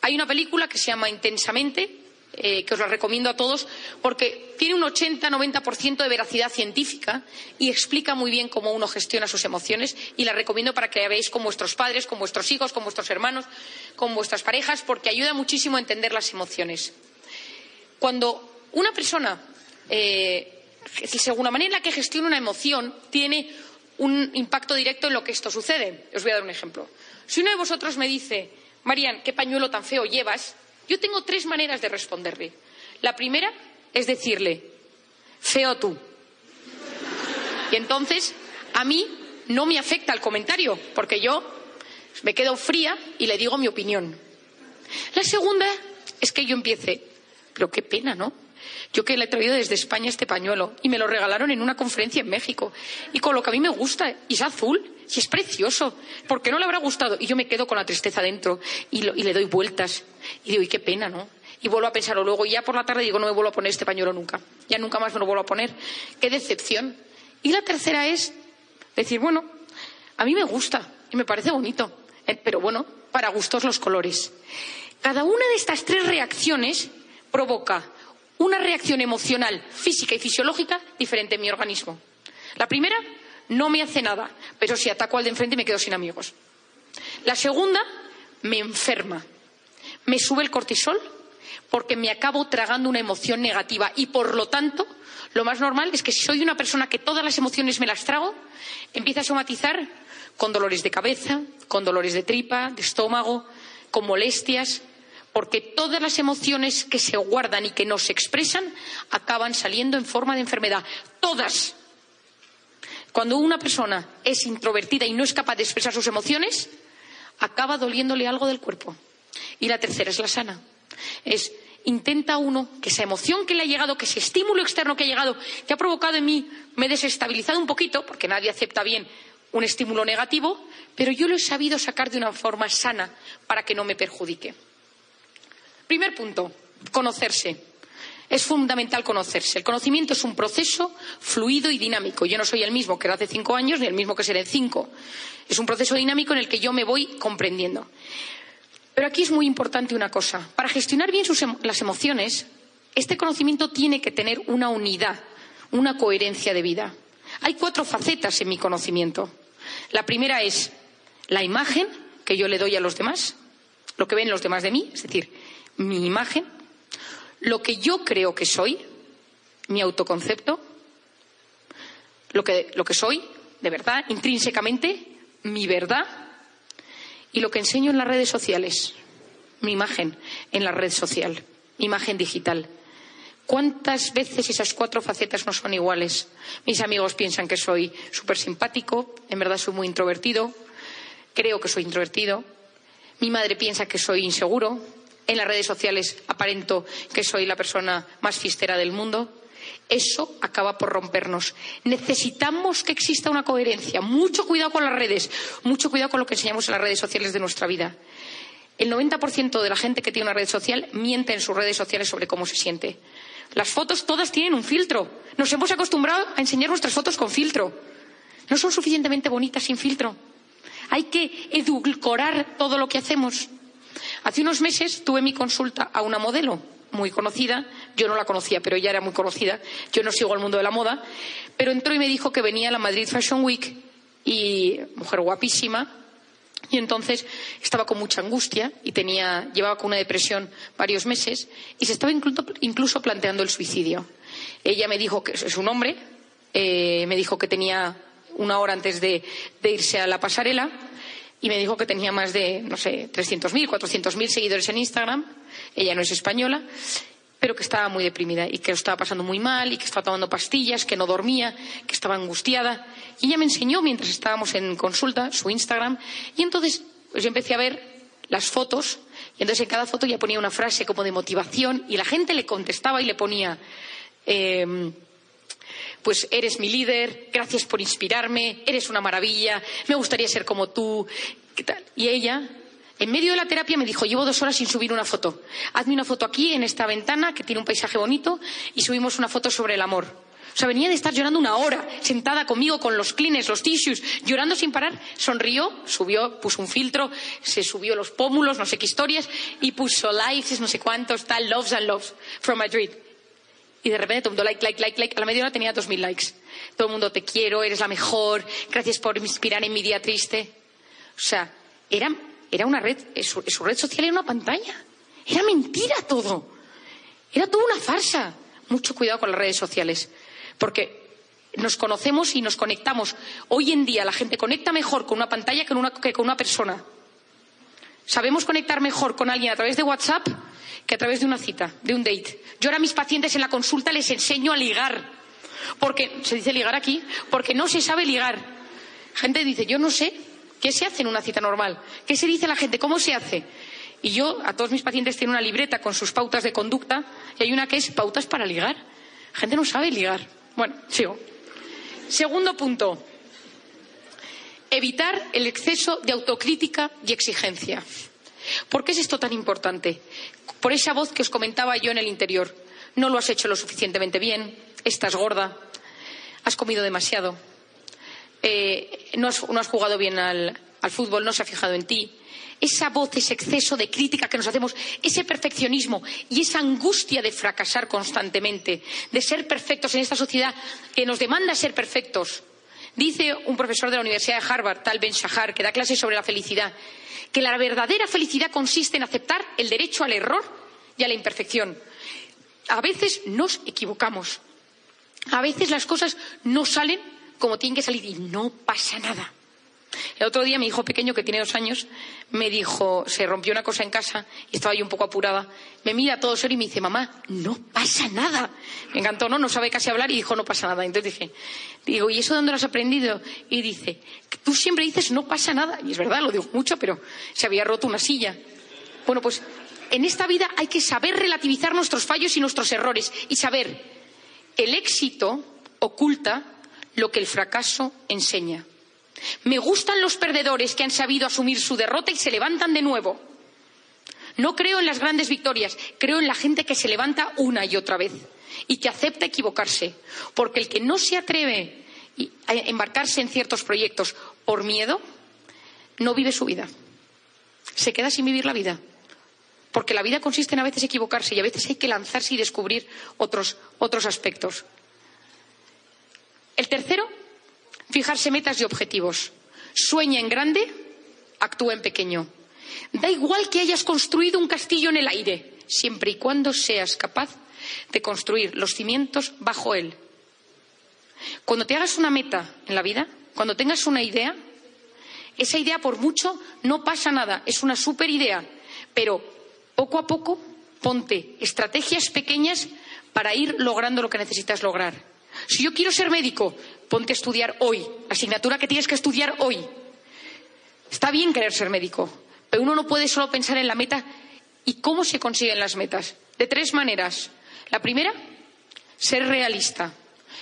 Hay una película que se llama Intensamente, eh, que os la recomiendo a todos, porque tiene un 80-90% de veracidad científica y explica muy bien cómo uno gestiona sus emociones y la recomiendo para que la veáis con vuestros padres, con vuestros hijos, con vuestros hermanos, con vuestras parejas, porque ayuda muchísimo a entender las emociones. Cuando una persona, eh, según la manera en la que gestiona una emoción, tiene un impacto directo en lo que esto sucede. Os voy a dar un ejemplo. Si uno de vosotros me dice, Marian, qué pañuelo tan feo llevas, yo tengo tres maneras de responderle. La primera es decirle, feo tú. Y entonces, a mí no me afecta el comentario, porque yo me quedo fría y le digo mi opinión. La segunda es que yo empiece, pero qué pena, ¿no? Yo que le he traído desde España este pañuelo y me lo regalaron en una conferencia en México. Y con lo que a mí me gusta, y es azul, y es precioso, ¿por qué no le habrá gustado? Y yo me quedo con la tristeza dentro y, le doy vueltas. Y digo, y qué pena, ¿no? Y vuelvo a pensarlo luego. Y ya por la tarde digo, no me vuelvo a poner este pañuelo nunca. Ya nunca más me lo vuelvo a poner. Qué decepción. Y la tercera es decir, bueno, a mí me gusta y me parece bonito. Eh, pero bueno, para gustos los colores. Cada una de estas tres reacciones provoca una reacción emocional, física y fisiológica diferente en mi organismo. La primera no me hace nada, pero si ataco al de enfrente me quedo sin amigos. La segunda me enferma, me sube el cortisol porque me acabo tragando una emoción negativa y por lo tanto lo más normal es que si soy una persona que todas las emociones me las trago, empieza a somatizar con dolores de cabeza, con dolores de tripa, de estómago, con molestias, porque todas las emociones que se guardan y que no se expresan acaban saliendo en forma de enfermedad. Todas. Cuando una persona es introvertida y no es capaz de expresar sus emociones, acaba doliéndole algo del cuerpo. Y la tercera es la sana. Es intenta uno que esa emoción que le ha llegado, que ese estímulo externo que ha llegado, que ha provocado en mí, me he desestabilizado un poquito, porque nadie acepta bien un estímulo negativo, pero yo lo he sabido sacar de una forma sana para que no me perjudique. Primer punto, conocerse. Es fundamental conocerse. El conocimiento es un proceso fluido y dinámico. Yo no soy el mismo que era hace cinco años ni el mismo que seré en cinco. Es un proceso dinámico en el que yo me voy comprendiendo. Pero aquí es muy importante una cosa. Para gestionar bien las emociones, este conocimiento tiene que tener una unidad, una coherencia de vida. Hay cuatro facetas en mi conocimiento. La primera es la imagen que yo le doy a los demás, lo que ven los demás de mí, es decir, mi imagen, lo que yo creo que soy, mi autoconcepto, lo que, lo que soy, de verdad, intrínsecamente, mi verdad, y lo que enseño en las redes sociales, mi imagen en la red social, mi imagen digital. ¿Cuántas veces esas cuatro facetas no son iguales? Mis amigos piensan que soy súper simpático, en verdad soy muy introvertido, creo que soy introvertido. Mi madre piensa que soy inseguro, en las redes sociales aparento que soy la persona más fistera del mundo. Eso acaba por rompernos. Necesitamos que exista una coherencia. Mucho cuidado con las redes, mucho cuidado con lo que enseñamos en las redes sociales de nuestra vida. El 90% de la gente que tiene una red social miente en sus redes sociales sobre cómo se siente. Las fotos todas tienen un filtro. Nos hemos acostumbrado a enseñar nuestras fotos con filtro. No son suficientemente bonitas sin filtro. Hay que edulcorar todo lo que hacemos. Hace unos meses tuve mi consulta a una modelo muy conocida, yo no la conocía, pero ella era muy conocida, yo no sigo el mundo de la moda, pero entró y me dijo que venía a la Madrid Fashion Week y mujer guapísima, y entonces estaba con mucha angustia y tenía, llevaba con una depresión varios meses y se estaba incluso, planteando el suicidio. Ella me dijo que es un hombre, eh, me dijo que tenía una hora antes de irse a la pasarela y me dijo que tenía más de, no sé, 300.000, 400.000 seguidores en Instagram. Ella no es española. pero que estaba muy deprimida y que lo estaba pasando muy mal y que estaba tomando pastillas, que no dormía, que estaba angustiada. Y ella me enseñó mientras estábamos en consulta su Instagram y entonces pues yo empecé a ver las fotos y entonces en cada foto ya ponía una frase como de motivación y la gente le contestaba y le ponía em, pues eres mi líder, gracias por inspirarme, eres una maravilla, me gustaría ser como tú. ¿qué tal? Y ella en medio de la terapia me dijo, llevo dos horas sin subir una foto. Hazme una foto aquí, en esta ventana, que tiene un paisaje bonito, y subimos una foto sobre el amor. O sea, venía de estar llorando una hora, sentada conmigo con los clines, los tissues, llorando sin parar. Sonrió, subió, puso un filtro, se subió los pómulos, no sé qué historias, y puso likes, no sé cuántos, tal, loves and loves, from Madrid. Y de repente todo el mundo like, like, like, like. A la media hora tenía dos mil likes. Todo el mundo te quiero, eres la mejor, gracias por inspirar en mi día triste. O sea, eran era una red, su, red social era una pantalla. Era mentira todo. Era toda una farsa. Mucho cuidado con las redes sociales. Porque nos conocemos y nos conectamos. Hoy en día la gente conecta mejor con una pantalla que, que con una persona. Sabemos conectar mejor con alguien a través de WhatsApp que a través de una cita, de un date. Yo ahora a mis pacientes en la consulta les enseño a ligar. Porque, se dice ligar aquí, porque no se sabe ligar. Gente dice, yo no sé, ¿Qué se hace en una cita normal? ¿Qué se dice a la gente? ¿Cómo se hace? Y yo a todos mis pacientes tengo una libreta con sus pautas de conducta y hay una que es pautas para ligar. Gente no sabe ligar. Bueno, sigo. Segundo punto. Evitar el exceso de autocrítica y exigencia. ¿Por qué es esto tan importante? Por esa voz que os comentaba yo en el interior. No lo has hecho lo suficientemente bien, estás gorda, has comido demasiado, eh, no, has, jugado bien al, fútbol, no se ha fijado en ti. Esa voz, ese exceso de crítica que nos hacemos, ese perfeccionismo y esa angustia de fracasar constantemente, de ser perfectos en esta sociedad que nos demanda ser perfectos. Dice un profesor de la Universidad de Harvard, Tal Ben Shahar, que da clases sobre la felicidad, que la verdadera felicidad consiste en aceptar el derecho al error y a la imperfección. A veces nos equivocamos. A veces las cosas no salen como tienen que salir y no pasa nada. El otro día mi hijo pequeño, que tiene dos años, me dijo, se rompió una cosa en casa y estaba yo un poco apurada. Me mira todo serio y me dice, mamá, no pasa nada. Me encantó, ¿no? No sabe casi hablar y dijo, no pasa nada. Entonces dije, digo, ¿y eso dónde lo has aprendido? Y dice, tú siempre dices, no pasa nada. Y es verdad, lo digo mucho, pero se había roto una silla. Bueno, pues en esta vida hay que saber relativizar nuestros fallos y nuestros errores y saber, el éxito oculta lo que el fracaso enseña. Me gustan los perdedores que han sabido asumir su derrota y se levantan de nuevo. No creo en las grandes victorias, creo en la gente que se levanta una y otra vez y que acepta equivocarse, porque el que no se atreve a embarcarse en ciertos proyectos por miedo, no vive su vida. Se queda sin vivir la vida. Porque la vida consiste en a veces equivocarse y a veces hay que lanzarse y descubrir otros, otros aspectos. El tercero, fijarse metas y objetivos. Sueña en grande, actúa en pequeño. Da igual que hayas construido un castillo en el aire, siempre y cuando seas capaz de construir los cimientos bajo él. Cuando te hagas una meta en la vida, cuando tengas una idea, esa idea por mucho no pasa nada, es una super idea, pero poco a poco ponte estrategias pequeñas para ir logrando lo que necesitas lograr. Si yo quiero ser médico, ponte a estudiar hoy, asignatura que tienes que estudiar hoy. Está bien querer ser médico, pero uno no puede solo pensar en la meta y cómo se consiguen las metas. De tres maneras. La primera, ser realista.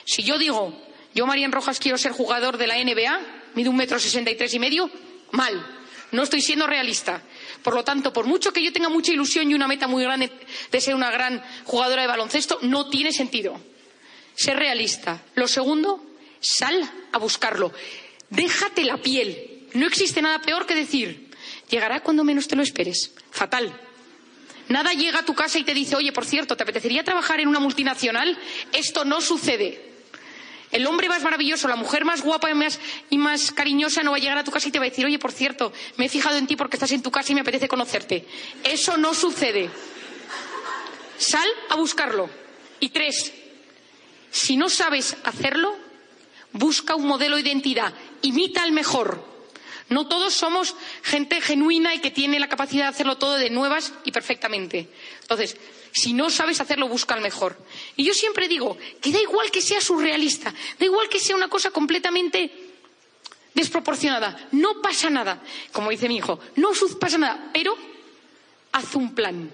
Si yo digo, yo, Marian Rojas, quiero ser jugador de la NBA, mido un metro sesenta y tres y medio, mal. No estoy siendo realista. Por lo tanto, por mucho que yo tenga mucha ilusión y una meta muy grande de ser una gran jugadora de baloncesto, no tiene sentido. Ser realista. Lo segundo, sal a buscarlo. Déjate la piel. No existe nada peor que decir, llegará cuando menos te lo esperes. Fatal. Nada llega a tu casa y te dice, oye, por cierto, ¿te apetecería trabajar en una multinacional? Esto no sucede. El hombre más maravilloso, la mujer más guapa y más, cariñosa no va a llegar a tu casa y te va a decir, oye, por cierto, me he fijado en ti porque estás en tu casa y me apetece conocerte. Eso no sucede. Sal a buscarlo. Y tres, si no sabes hacerlo, busca un modelo de identidad, imita al mejor. No todos somos gente genuina y que tiene la capacidad de hacerlo todo de nuevas y perfectamente. Entonces, Si no sabes hacerlo, busca el mejor. Y yo siempre digo que da igual que sea surrealista, da igual que sea una cosa completamente desproporcionada, no pasa nada. Como dice mi hijo, no pasa nada, pero haz un plan,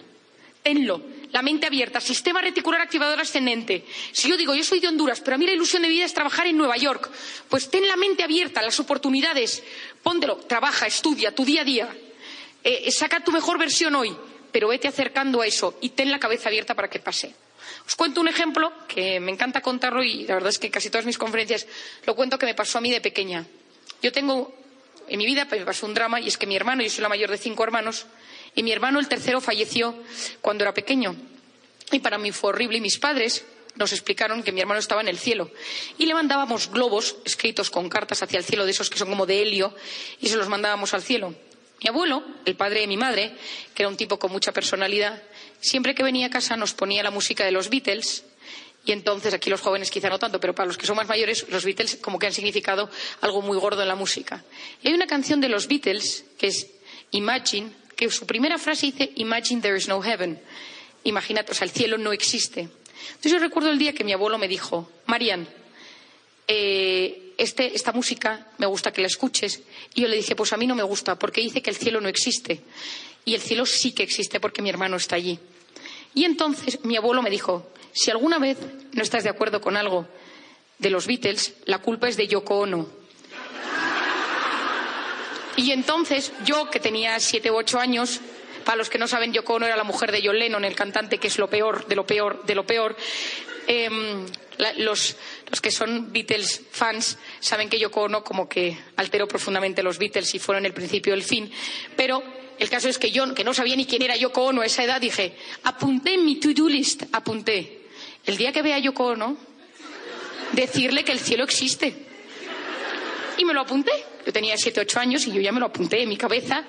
tenlo, la mente abierta, sistema reticular activador ascendente. Si yo digo, yo soy de Honduras, pero a mí la ilusión de vida es trabajar en Nueva York, pues ten la mente abierta, las oportunidades, póntelo, trabaja, estudia, tu día a día, eh, saca tu mejor versión hoy, pero vete acercando a eso y ten la cabeza abierta para que pase. Os cuento un ejemplo que me encanta contarlo y la verdad es que casi todas mis conferencias lo cuento que me pasó a mí de pequeña. Yo tengo en mi vida me pasó un drama y es que mi hermano, yo soy la mayor de cinco hermanos, y mi hermano, el tercero, falleció cuando era pequeño. Y para mí fue horrible y mis padres nos explicaron que mi hermano estaba en el cielo. Y le mandábamos globos escritos con cartas hacia el cielo, de esos que son como de helio, y se los mandábamos al cielo. Mi abuelo, el padre de mi madre, que era un tipo con mucha personalidad, siempre que venía a casa nos ponía la música de los Beatles y entonces, aquí los jóvenes quizá no tanto, pero para los que son más mayores, los Beatles como que han significado algo muy gordo en la música. Y hay una canción de los Beatles que es Imagine, que su primera frase dice Imagine there is no heaven. Imagínate, o sea, el cielo no existe. Entonces yo recuerdo el día que mi abuelo me dijo, Marian, eh, este, esta música me gusta que la escuches. Y yo le dije, pues a mí no me gusta, porque dice que el cielo no existe. Y el cielo sí que existe porque mi hermano está allí. Y entonces mi abuelo me dijo, si alguna vez no estás de acuerdo con algo de los Beatles, la culpa es de Yoko Ono. Y entonces yo, que tenía siete u ocho años, para los que no saben, Yoko Ono era la mujer de John Lennon, el cantante, que es lo peor, de lo peor, de lo peor. Em, los, que son Beatles fans saben que Yoko Ono como que alteró profundamente los Beatles y fueron el principio del fin. Pero el caso es que yo, que no sabía ni quién era Yoko Ono a esa edad, dije, apunté en mi to-do list, apunté el día que vea a Yoko Ono, decirle que el cielo existe. Y me lo apunté. Yo tenía siete, ocho años y yo ya me lo apunté en mi cabeza.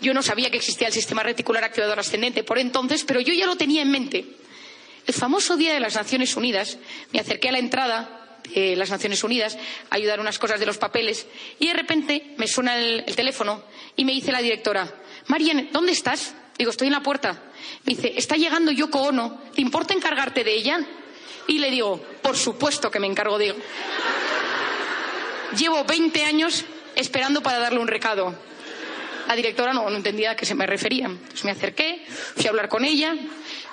Yo no sabía que existía el sistema reticular activador ascendente por entonces, pero yo ya lo tenía en mente. El famoso día de las Naciones Unidas, me acerqué a la entrada de las Naciones Unidas a ayudar unas cosas de los papeles y de repente me suena el, el teléfono y me dice la directora, Marian, ¿dónde estás? Digo, estoy en la puerta. Me dice, está llegando Yoko Ono. ¿Te importa encargarte de ella? Y le digo, por supuesto que me encargo de ella. Llevo 20 años esperando para darle un recado. La directora no, entendía a qué se me refería. Entonces me acerqué, fui a hablar con ella.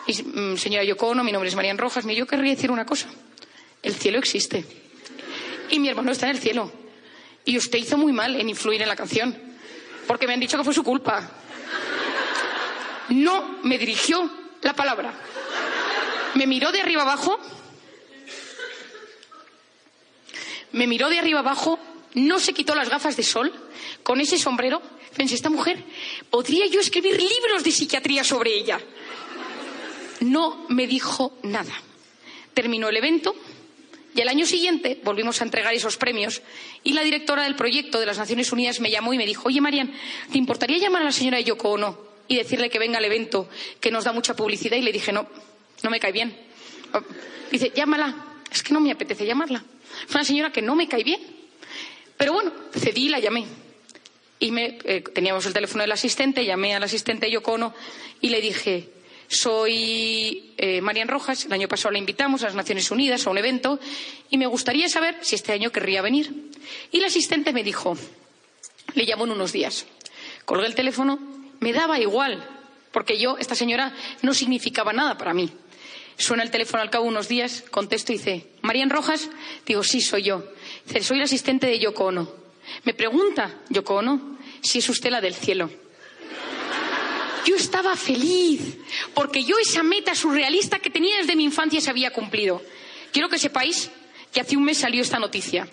Y, mm, señora Yoko Ono, mi nombre es Marian Rojas. Me yo querría decir una cosa. El cielo existe. Y mi hermano está en el cielo. Y usted hizo muy mal en influir en la canción. Porque me han dicho que fue su culpa no me dirigió la palabra. Me miró de arriba abajo, me miró de arriba abajo, no se quitó las gafas de sol, con ese sombrero. Pensé, esta mujer, podría yo escribir libros de psiquiatría sobre ella. No me dijo nada. Terminó el evento y al año siguiente volvimos a entregar esos premios y la directora del proyecto de las Naciones Unidas me llamó y me dijo, oye, Marian, ¿te importaría llamar a la señora Yoko Ono y decirle que venga al evento, que nos da mucha publicidad. Y le dije, no, no me cae bien. Dice, llámala. Es que no me apetece llamarla. Fue una señora que no me cae bien. Pero bueno, cedí y la llamé. Y me, eh, teníamos el teléfono del asistente, llamé al asistente Yocono y le dije, soy eh, Marian Rojas, el año pasado la invitamos a las Naciones Unidas a un evento y me gustaría saber si este año querría venir. Y el asistente me dijo, le llamo en unos días. Colgué el teléfono me daba igual, porque yo, esta señora, no significaba nada para mí. Suena el teléfono al cabo de unos días, contesto y dice, ¿Marian Rojas? Digo, sí, soy yo. Soy el asistente de Yoko Ono. Me pregunta, Yoko Ono, si es usted la del cielo. Yo estaba feliz, porque yo esa meta surrealista que tenía desde mi infancia se había cumplido. Quiero que sepáis que hace un mes salió esta noticia.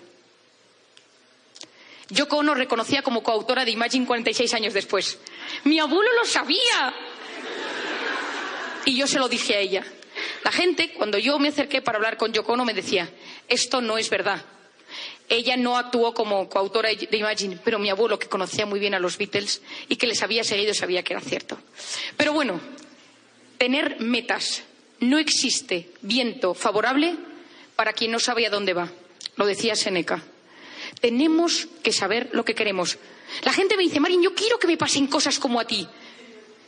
Yoko Ono reconocía como coautora de Imagine 46 años después. Mi abuelo lo sabía. Y yo se lo dije a ella. La gente, cuando yo me acerqué para hablar con Yoko me decía, esto no es verdad. Ella no actuó como coautora de Imagine, pero mi abuelo, que conocía muy bien a los Beatles y que les había seguido, sabía que era cierto. Pero bueno, tener metas. No existe viento favorable para quien no sabe a dónde va. Lo decía Seneca. Tenemos que saber lo que queremos. La gente me dice, Marín, yo quiero que me pasen cosas como a ti.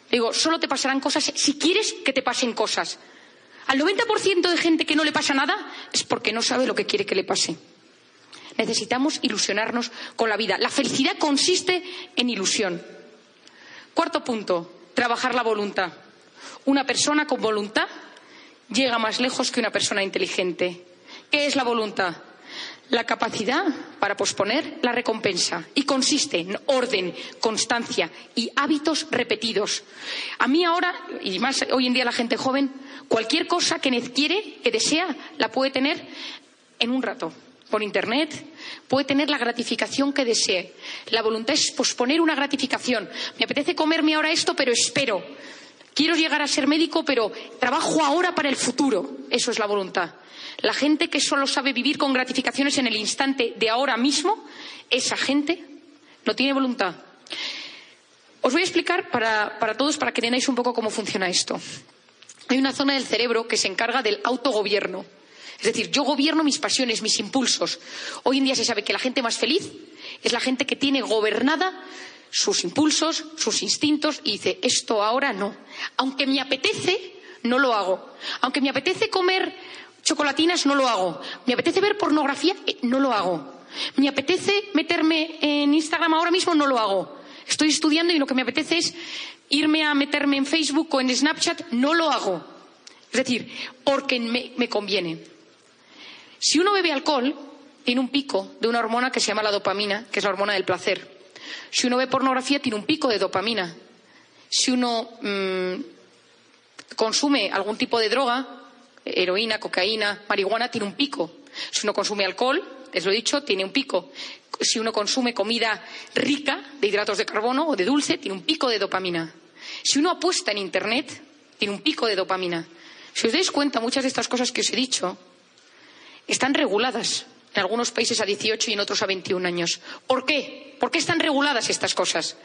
Digo, solo te pasarán cosas si quieres que te pasen cosas. Al 90% de gente que no le pasa nada es porque no sabe lo que quiere que le pase. Necesitamos ilusionarnos con la vida. La felicidad consiste en ilusión. Cuarto punto, trabajar la voluntad. Una persona con voluntad llega más lejos que una persona inteligente. ¿Qué es la voluntad? La capacidad para posponer la recompensa y consiste en orden, constancia y hábitos repetidos. A mí ahora, y más hoy en día la gente joven, cualquier cosa que quiere, que desea, la puede tener en un rato por Internet, puede tener la gratificación que desee. La voluntad es posponer una gratificación. Me apetece comerme ahora esto, pero espero. Quiero llegar a ser médico, pero trabajo ahora para el futuro. Eso es la voluntad. La gente que solo sabe vivir con gratificaciones en el instante de ahora mismo, esa gente no tiene voluntad. Os voy a explicar para, para todos, para que entendáis un poco cómo funciona esto. Hay una zona del cerebro que se encarga del autogobierno. Es decir, yo gobierno mis pasiones, mis impulsos. Hoy en día se sabe que la gente más feliz es la gente que tiene gobernada sus impulsos, sus instintos y dice, esto ahora no. Aunque me apetece, no lo hago. Aunque me apetece comer chocolatinas, no lo hago. Me apetece ver pornografía, eh, no lo hago. Me apetece meterme en Instagram ahora mismo, no lo hago. Estoy estudiando y lo que me apetece es irme a meterme en Facebook o en Snapchat, no lo hago. Es decir, porque me conviene. Si uno bebe alcohol, tiene un pico de una hormona que se llama la dopamina, que es la hormona del placer. Si uno ve pornografía, tiene un pico de dopamina. Si uno mm, consume algún tipo de droga, heroína, cocaína, marihuana, tiene un pico. Si uno consume alcohol, les lo he dicho, tiene un pico. Si uno consume comida rica de hidratos de carbono o de dulce, tiene un pico de dopamina. Si uno apuesta en Internet, tiene un pico de dopamina. Si os dais cuenta, muchas de estas cosas que os he dicho están reguladas en algunos países a 18 y en otros a 21 años. ¿Por qué? ¿Por qué están reguladas estas cosas?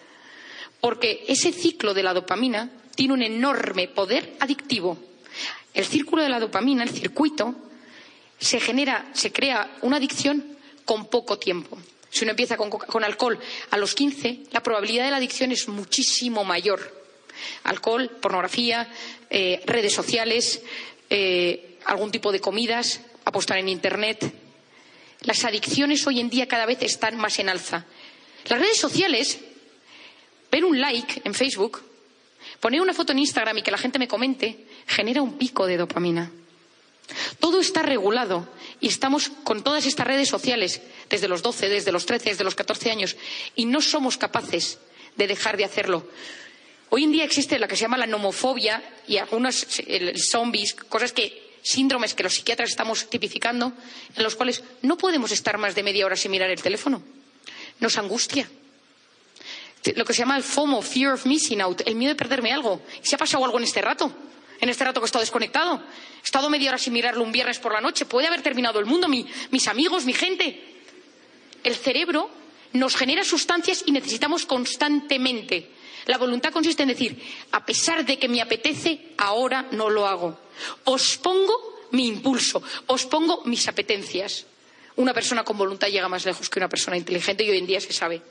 Porque ese ciclo de la dopamina tiene un enorme poder adictivo. El círculo de la dopamina, el circuito, se genera, se crea una adicción con poco tiempo. Si uno empieza con, alcohol a los 15, la probabilidad de la adicción es muchísimo mayor. Alcohol, pornografía, eh, redes sociales, eh, algún tipo de comidas, apostar en Internet. Las adicciones hoy en día cada vez están más en alza. Las redes sociales, ver un like en Facebook, poner una foto en Instagram y que la gente me comente, genera un pico de dopamina. Todo está regulado y estamos con todas estas redes sociales desde los 12, desde los 13, desde los 14 años y no somos capaces de dejar de hacerlo. Hoy en día existe la que se llama la nomofobia y algunos zombies, cosas que síndromes que los psiquiatras estamos tipificando, en los cuales no podemos estar más de media hora sin mirar el teléfono. Nos angustia. Lo que se llama el FOMO, Fear of Missing Out, el miedo de perderme algo. ¿Y se ha pasado algo en este rato? En este rato que he estado desconectado. He estado media hora sin mirarlo un viernes por la noche. Puede haber terminado el mundo, mis amigos, mi gente. El cerebro nos genera sustancias y necesitamos constantemente. La voluntad consiste en decir, a pesar de que me apetece, ahora no lo hago. Pospongo mi impulso, pospongo mis apetencias. Una persona con voluntad llega más lejos que una persona inteligente y hoy en día se sabe.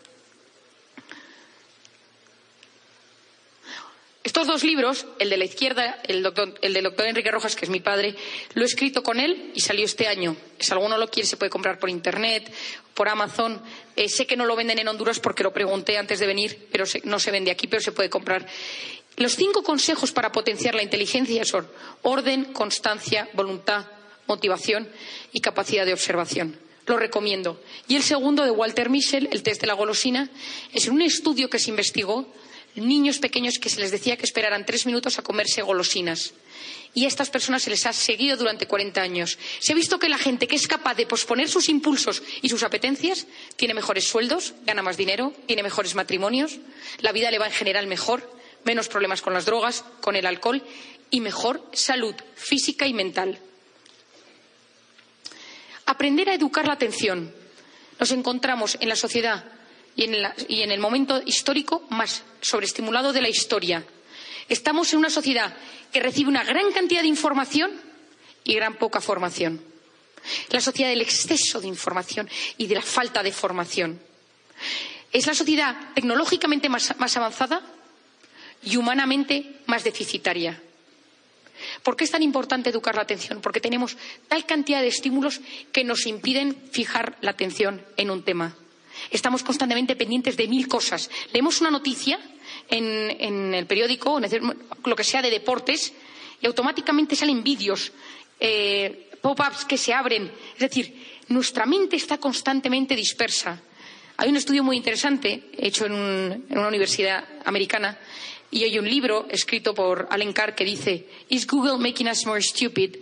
Estos dos libros, el de la izquierda, el, del doctor Enrique Rojas, que es mi padre, lo he escrito con él y salió este año. Si alguno lo quiere, se puede comprar por Internet, por Amazon. Eh, sé que no lo venden en Honduras porque lo pregunté antes de venir, pero no se vende aquí, pero se puede comprar. Los cinco consejos para potenciar la inteligencia son orden, constancia, voluntad, motivación y capacidad de observación. Lo recomiendo. Y el segundo, de Walter Mischel, el test de la golosina, es un estudio que se investigó niños pequeños que se les decía que esperaran tres minutos a comerse golosinas. Y a estas personas se les ha seguido durante 40 años. Se ha visto que la gente que es capaz de posponer sus impulsos y sus apetencias tiene mejores sueldos, gana más dinero, tiene mejores matrimonios, la vida le va en general mejor menos problemas con las drogas, con el alcohol y mejor salud física y mental. Aprender a educar la atención. Nos encontramos en la sociedad y en, el momento histórico más sobreestimulado de la historia. Estamos en una sociedad que recibe una gran cantidad de información y gran poca formación. La sociedad del exceso de información y de la falta de formación. Es la sociedad tecnológicamente más avanzada, y humanamente más deficitaria. ¿Por qué es tan importante educar la atención? Porque tenemos tal cantidad de estímulos que nos impiden fijar la atención en un tema. Estamos constantemente pendientes de mil cosas. Leemos una noticia en, el periódico, lo que sea de deportes, y automáticamente salen vídeos, eh, pop-ups que se abren. Es decir, nuestra mente está constantemente dispersa. Hay un estudio muy interesante hecho en, en una universidad americana y hay un libro escrito por Alan Carr que dice ¿Is Google making us more stupid?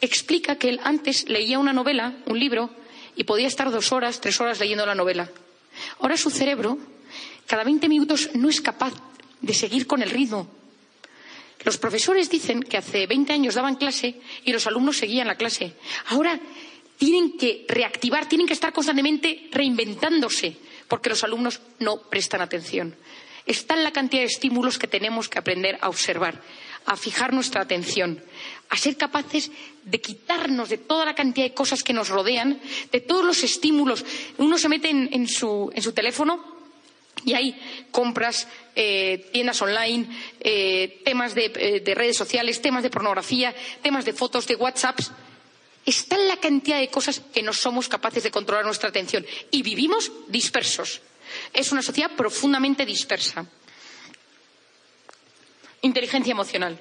Explica que él antes leía una novela, un libro, y podía estar dos horas, tres horas leyendo la novela. Ahora su cerebro, cada 20 minutos, no es capaz de seguir con el ritmo. Los profesores dicen que hace 20 años daban clase y los alumnos seguían la clase. Ahora tienen que reactivar, tienen que estar constantemente reinventándose porque los alumnos no prestan atención. Está en la cantidad de estímulos que tenemos que aprender a observar, a fijar nuestra atención, a ser capaces de quitarnos de toda la cantidad de cosas que nos rodean, de todos los estímulos. Uno se mete en, su, teléfono y hay compras, eh, tiendas online, eh, temas eh, de, redes sociales, temas de pornografía, temas de fotos, de WhatsApp. Está en la cantidad de cosas que no somos capaces de controlar nuestra atención y vivimos dispersos. Es una sociedad profundamente dispersa. Inteligencia emocional.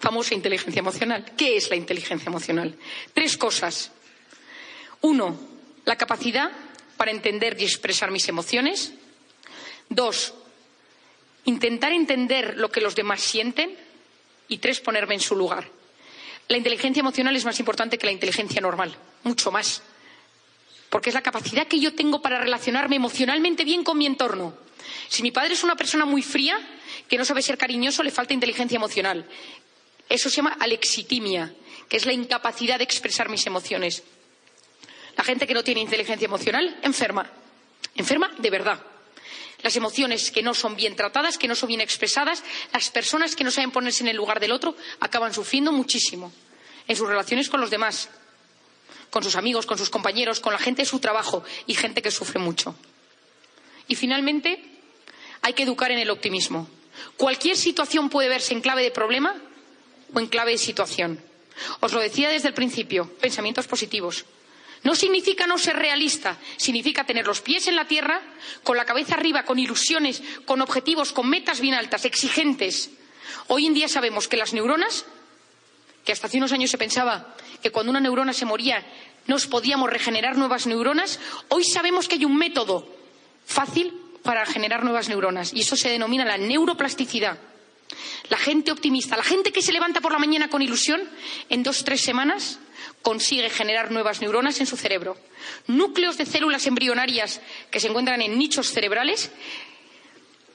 Famosa inteligencia emocional. ¿Qué es la inteligencia emocional? Tres cosas. Uno, la capacidad para entender y expresar mis emociones. Dos, intentar entender lo que los demás sienten. Y tres, ponerme en su lugar. La inteligencia emocional es más importante que la inteligencia normal, mucho más porque es la capacidad que yo tengo para relacionarme emocionalmente bien con mi entorno. Si mi padre es una persona muy fría, que no sabe ser cariñoso, le falta inteligencia emocional. Eso se llama alexitimia, que es la incapacidad de expresar mis emociones. La gente que no tiene inteligencia emocional, enferma. Enferma de verdad. Las emociones que no son bien tratadas, que no son bien expresadas, las personas que no saben ponerse en el lugar del otro, acaban sufriendo muchísimo en sus relaciones con los demás con sus amigos, con sus compañeros, con la gente de su trabajo y gente que sufre mucho. Y finalmente, hay que educar en el optimismo. Cualquier situación puede verse en clave de problema o en clave de situación. Os lo decía desde el principio, pensamientos positivos. No significa no ser realista, significa tener los pies en la tierra, con la cabeza arriba, con ilusiones, con objetivos, con metas bien altas, exigentes. Hoy en día sabemos que las neuronas que hasta hace unos años se pensaba que cuando una neurona se moría nos podíamos regenerar nuevas neuronas, hoy sabemos que hay un método fácil para generar nuevas neuronas y eso se denomina la neuroplasticidad. La gente optimista, la gente que se levanta por la mañana con ilusión, en dos o tres semanas consigue generar nuevas neuronas en su cerebro. Núcleos de células embrionarias que se encuentran en nichos cerebrales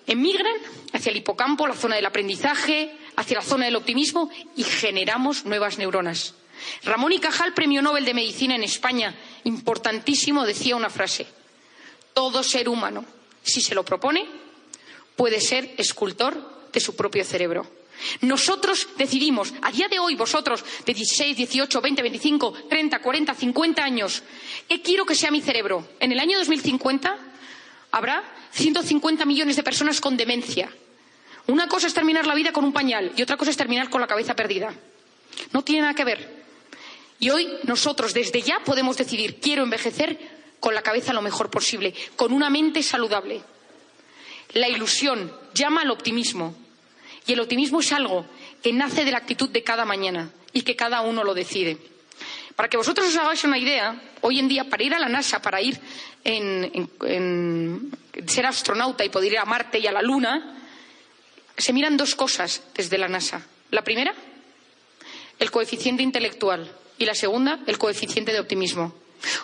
emigran hacia el hipocampo, la zona del aprendizaje, hacia la zona del optimismo y generamos nuevas neuronas. Ramón y Cajal, premio Nobel de Medicina en España, importantísimo, decía una frase. Todo ser humano, si se lo propone, puede ser escultor de su propio cerebro. Nosotros decidimos, a día de hoy, vosotros, de 16, 18, 20, 25, 30, 40, 50 años, ¿qué quiero que sea mi cerebro? En el año 2050 habrá 150 millones de personas con demencia. Una cosa es terminar la vida con un pañal y otra cosa es terminar con la cabeza perdida. No tiene nada que ver. Y hoy nosotros desde ya podemos decidir quiero envejecer con la cabeza lo mejor posible, con una mente saludable. La ilusión llama al optimismo. Y el optimismo es algo que nace de la actitud de cada mañana y que cada uno lo decide. Para que vosotros os hagáis una idea, hoy en día para ir a la NASA, para ir en, ser astronauta y poder ir a Marte y a la Luna, se miran dos cosas desde la NASA. La primera, el coeficiente intelectual y la segunda, el coeficiente de optimismo.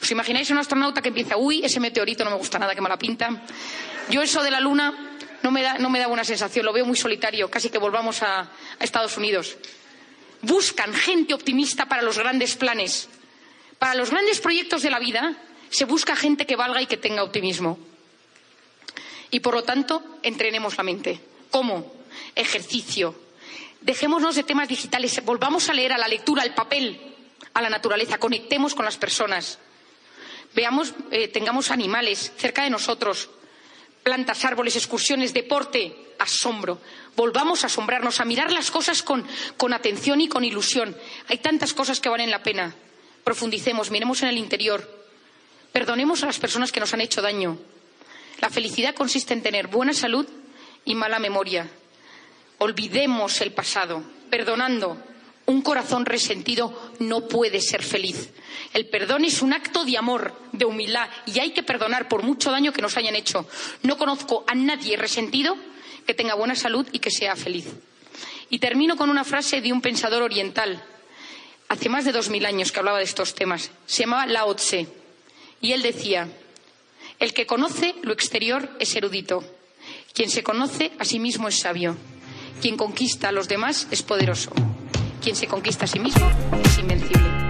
¿Os imagináis un astronauta que empieza, uy, ese meteorito no me gusta nada, qué mala pinta? Yo eso de la Luna no me da, no me da buena sensación, lo veo muy solitario, casi que volvamos a, a Estados Unidos. Buscan gente optimista para los grandes planes. Para los grandes proyectos de la vida se busca gente que valga y que tenga optimismo. Y por lo tanto, entrenemos la mente. ¿Cómo? Ejercicio. Dejémonos de temas digitales, volvamos a leer a la lectura, al papel, a la naturaleza, conectemos con las personas. Veamos, eh, tengamos animales cerca de nosotros. plantas, árboles, excursiones, deporte, asombro. Volvamos a asombrarnos, a mirar las cosas con, con, atención y con ilusión. Hay tantas cosas que valen la pena. Profundicemos, miremos en el interior. Perdonemos a las personas que nos han hecho daño. La felicidad consiste en tener buena salud y mala memoria. Olvidemos el pasado, perdonando. Un corazón resentido no puede ser feliz. El perdón es un acto de amor, de humildad, y hay que perdonar por mucho daño que nos hayan hecho. No conozco a nadie resentido que tenga buena salud y que sea feliz. Y termino con una frase de un pensador oriental, hace más de dos mil años que hablaba de estos temas. Se llamaba Lao Tse. Y él decía, el que conoce lo exterior es erudito. Quien se conoce a sí mismo es sabio. Quien conquista a los demás es poderoso. Quien se conquista a sí mismo es invencible.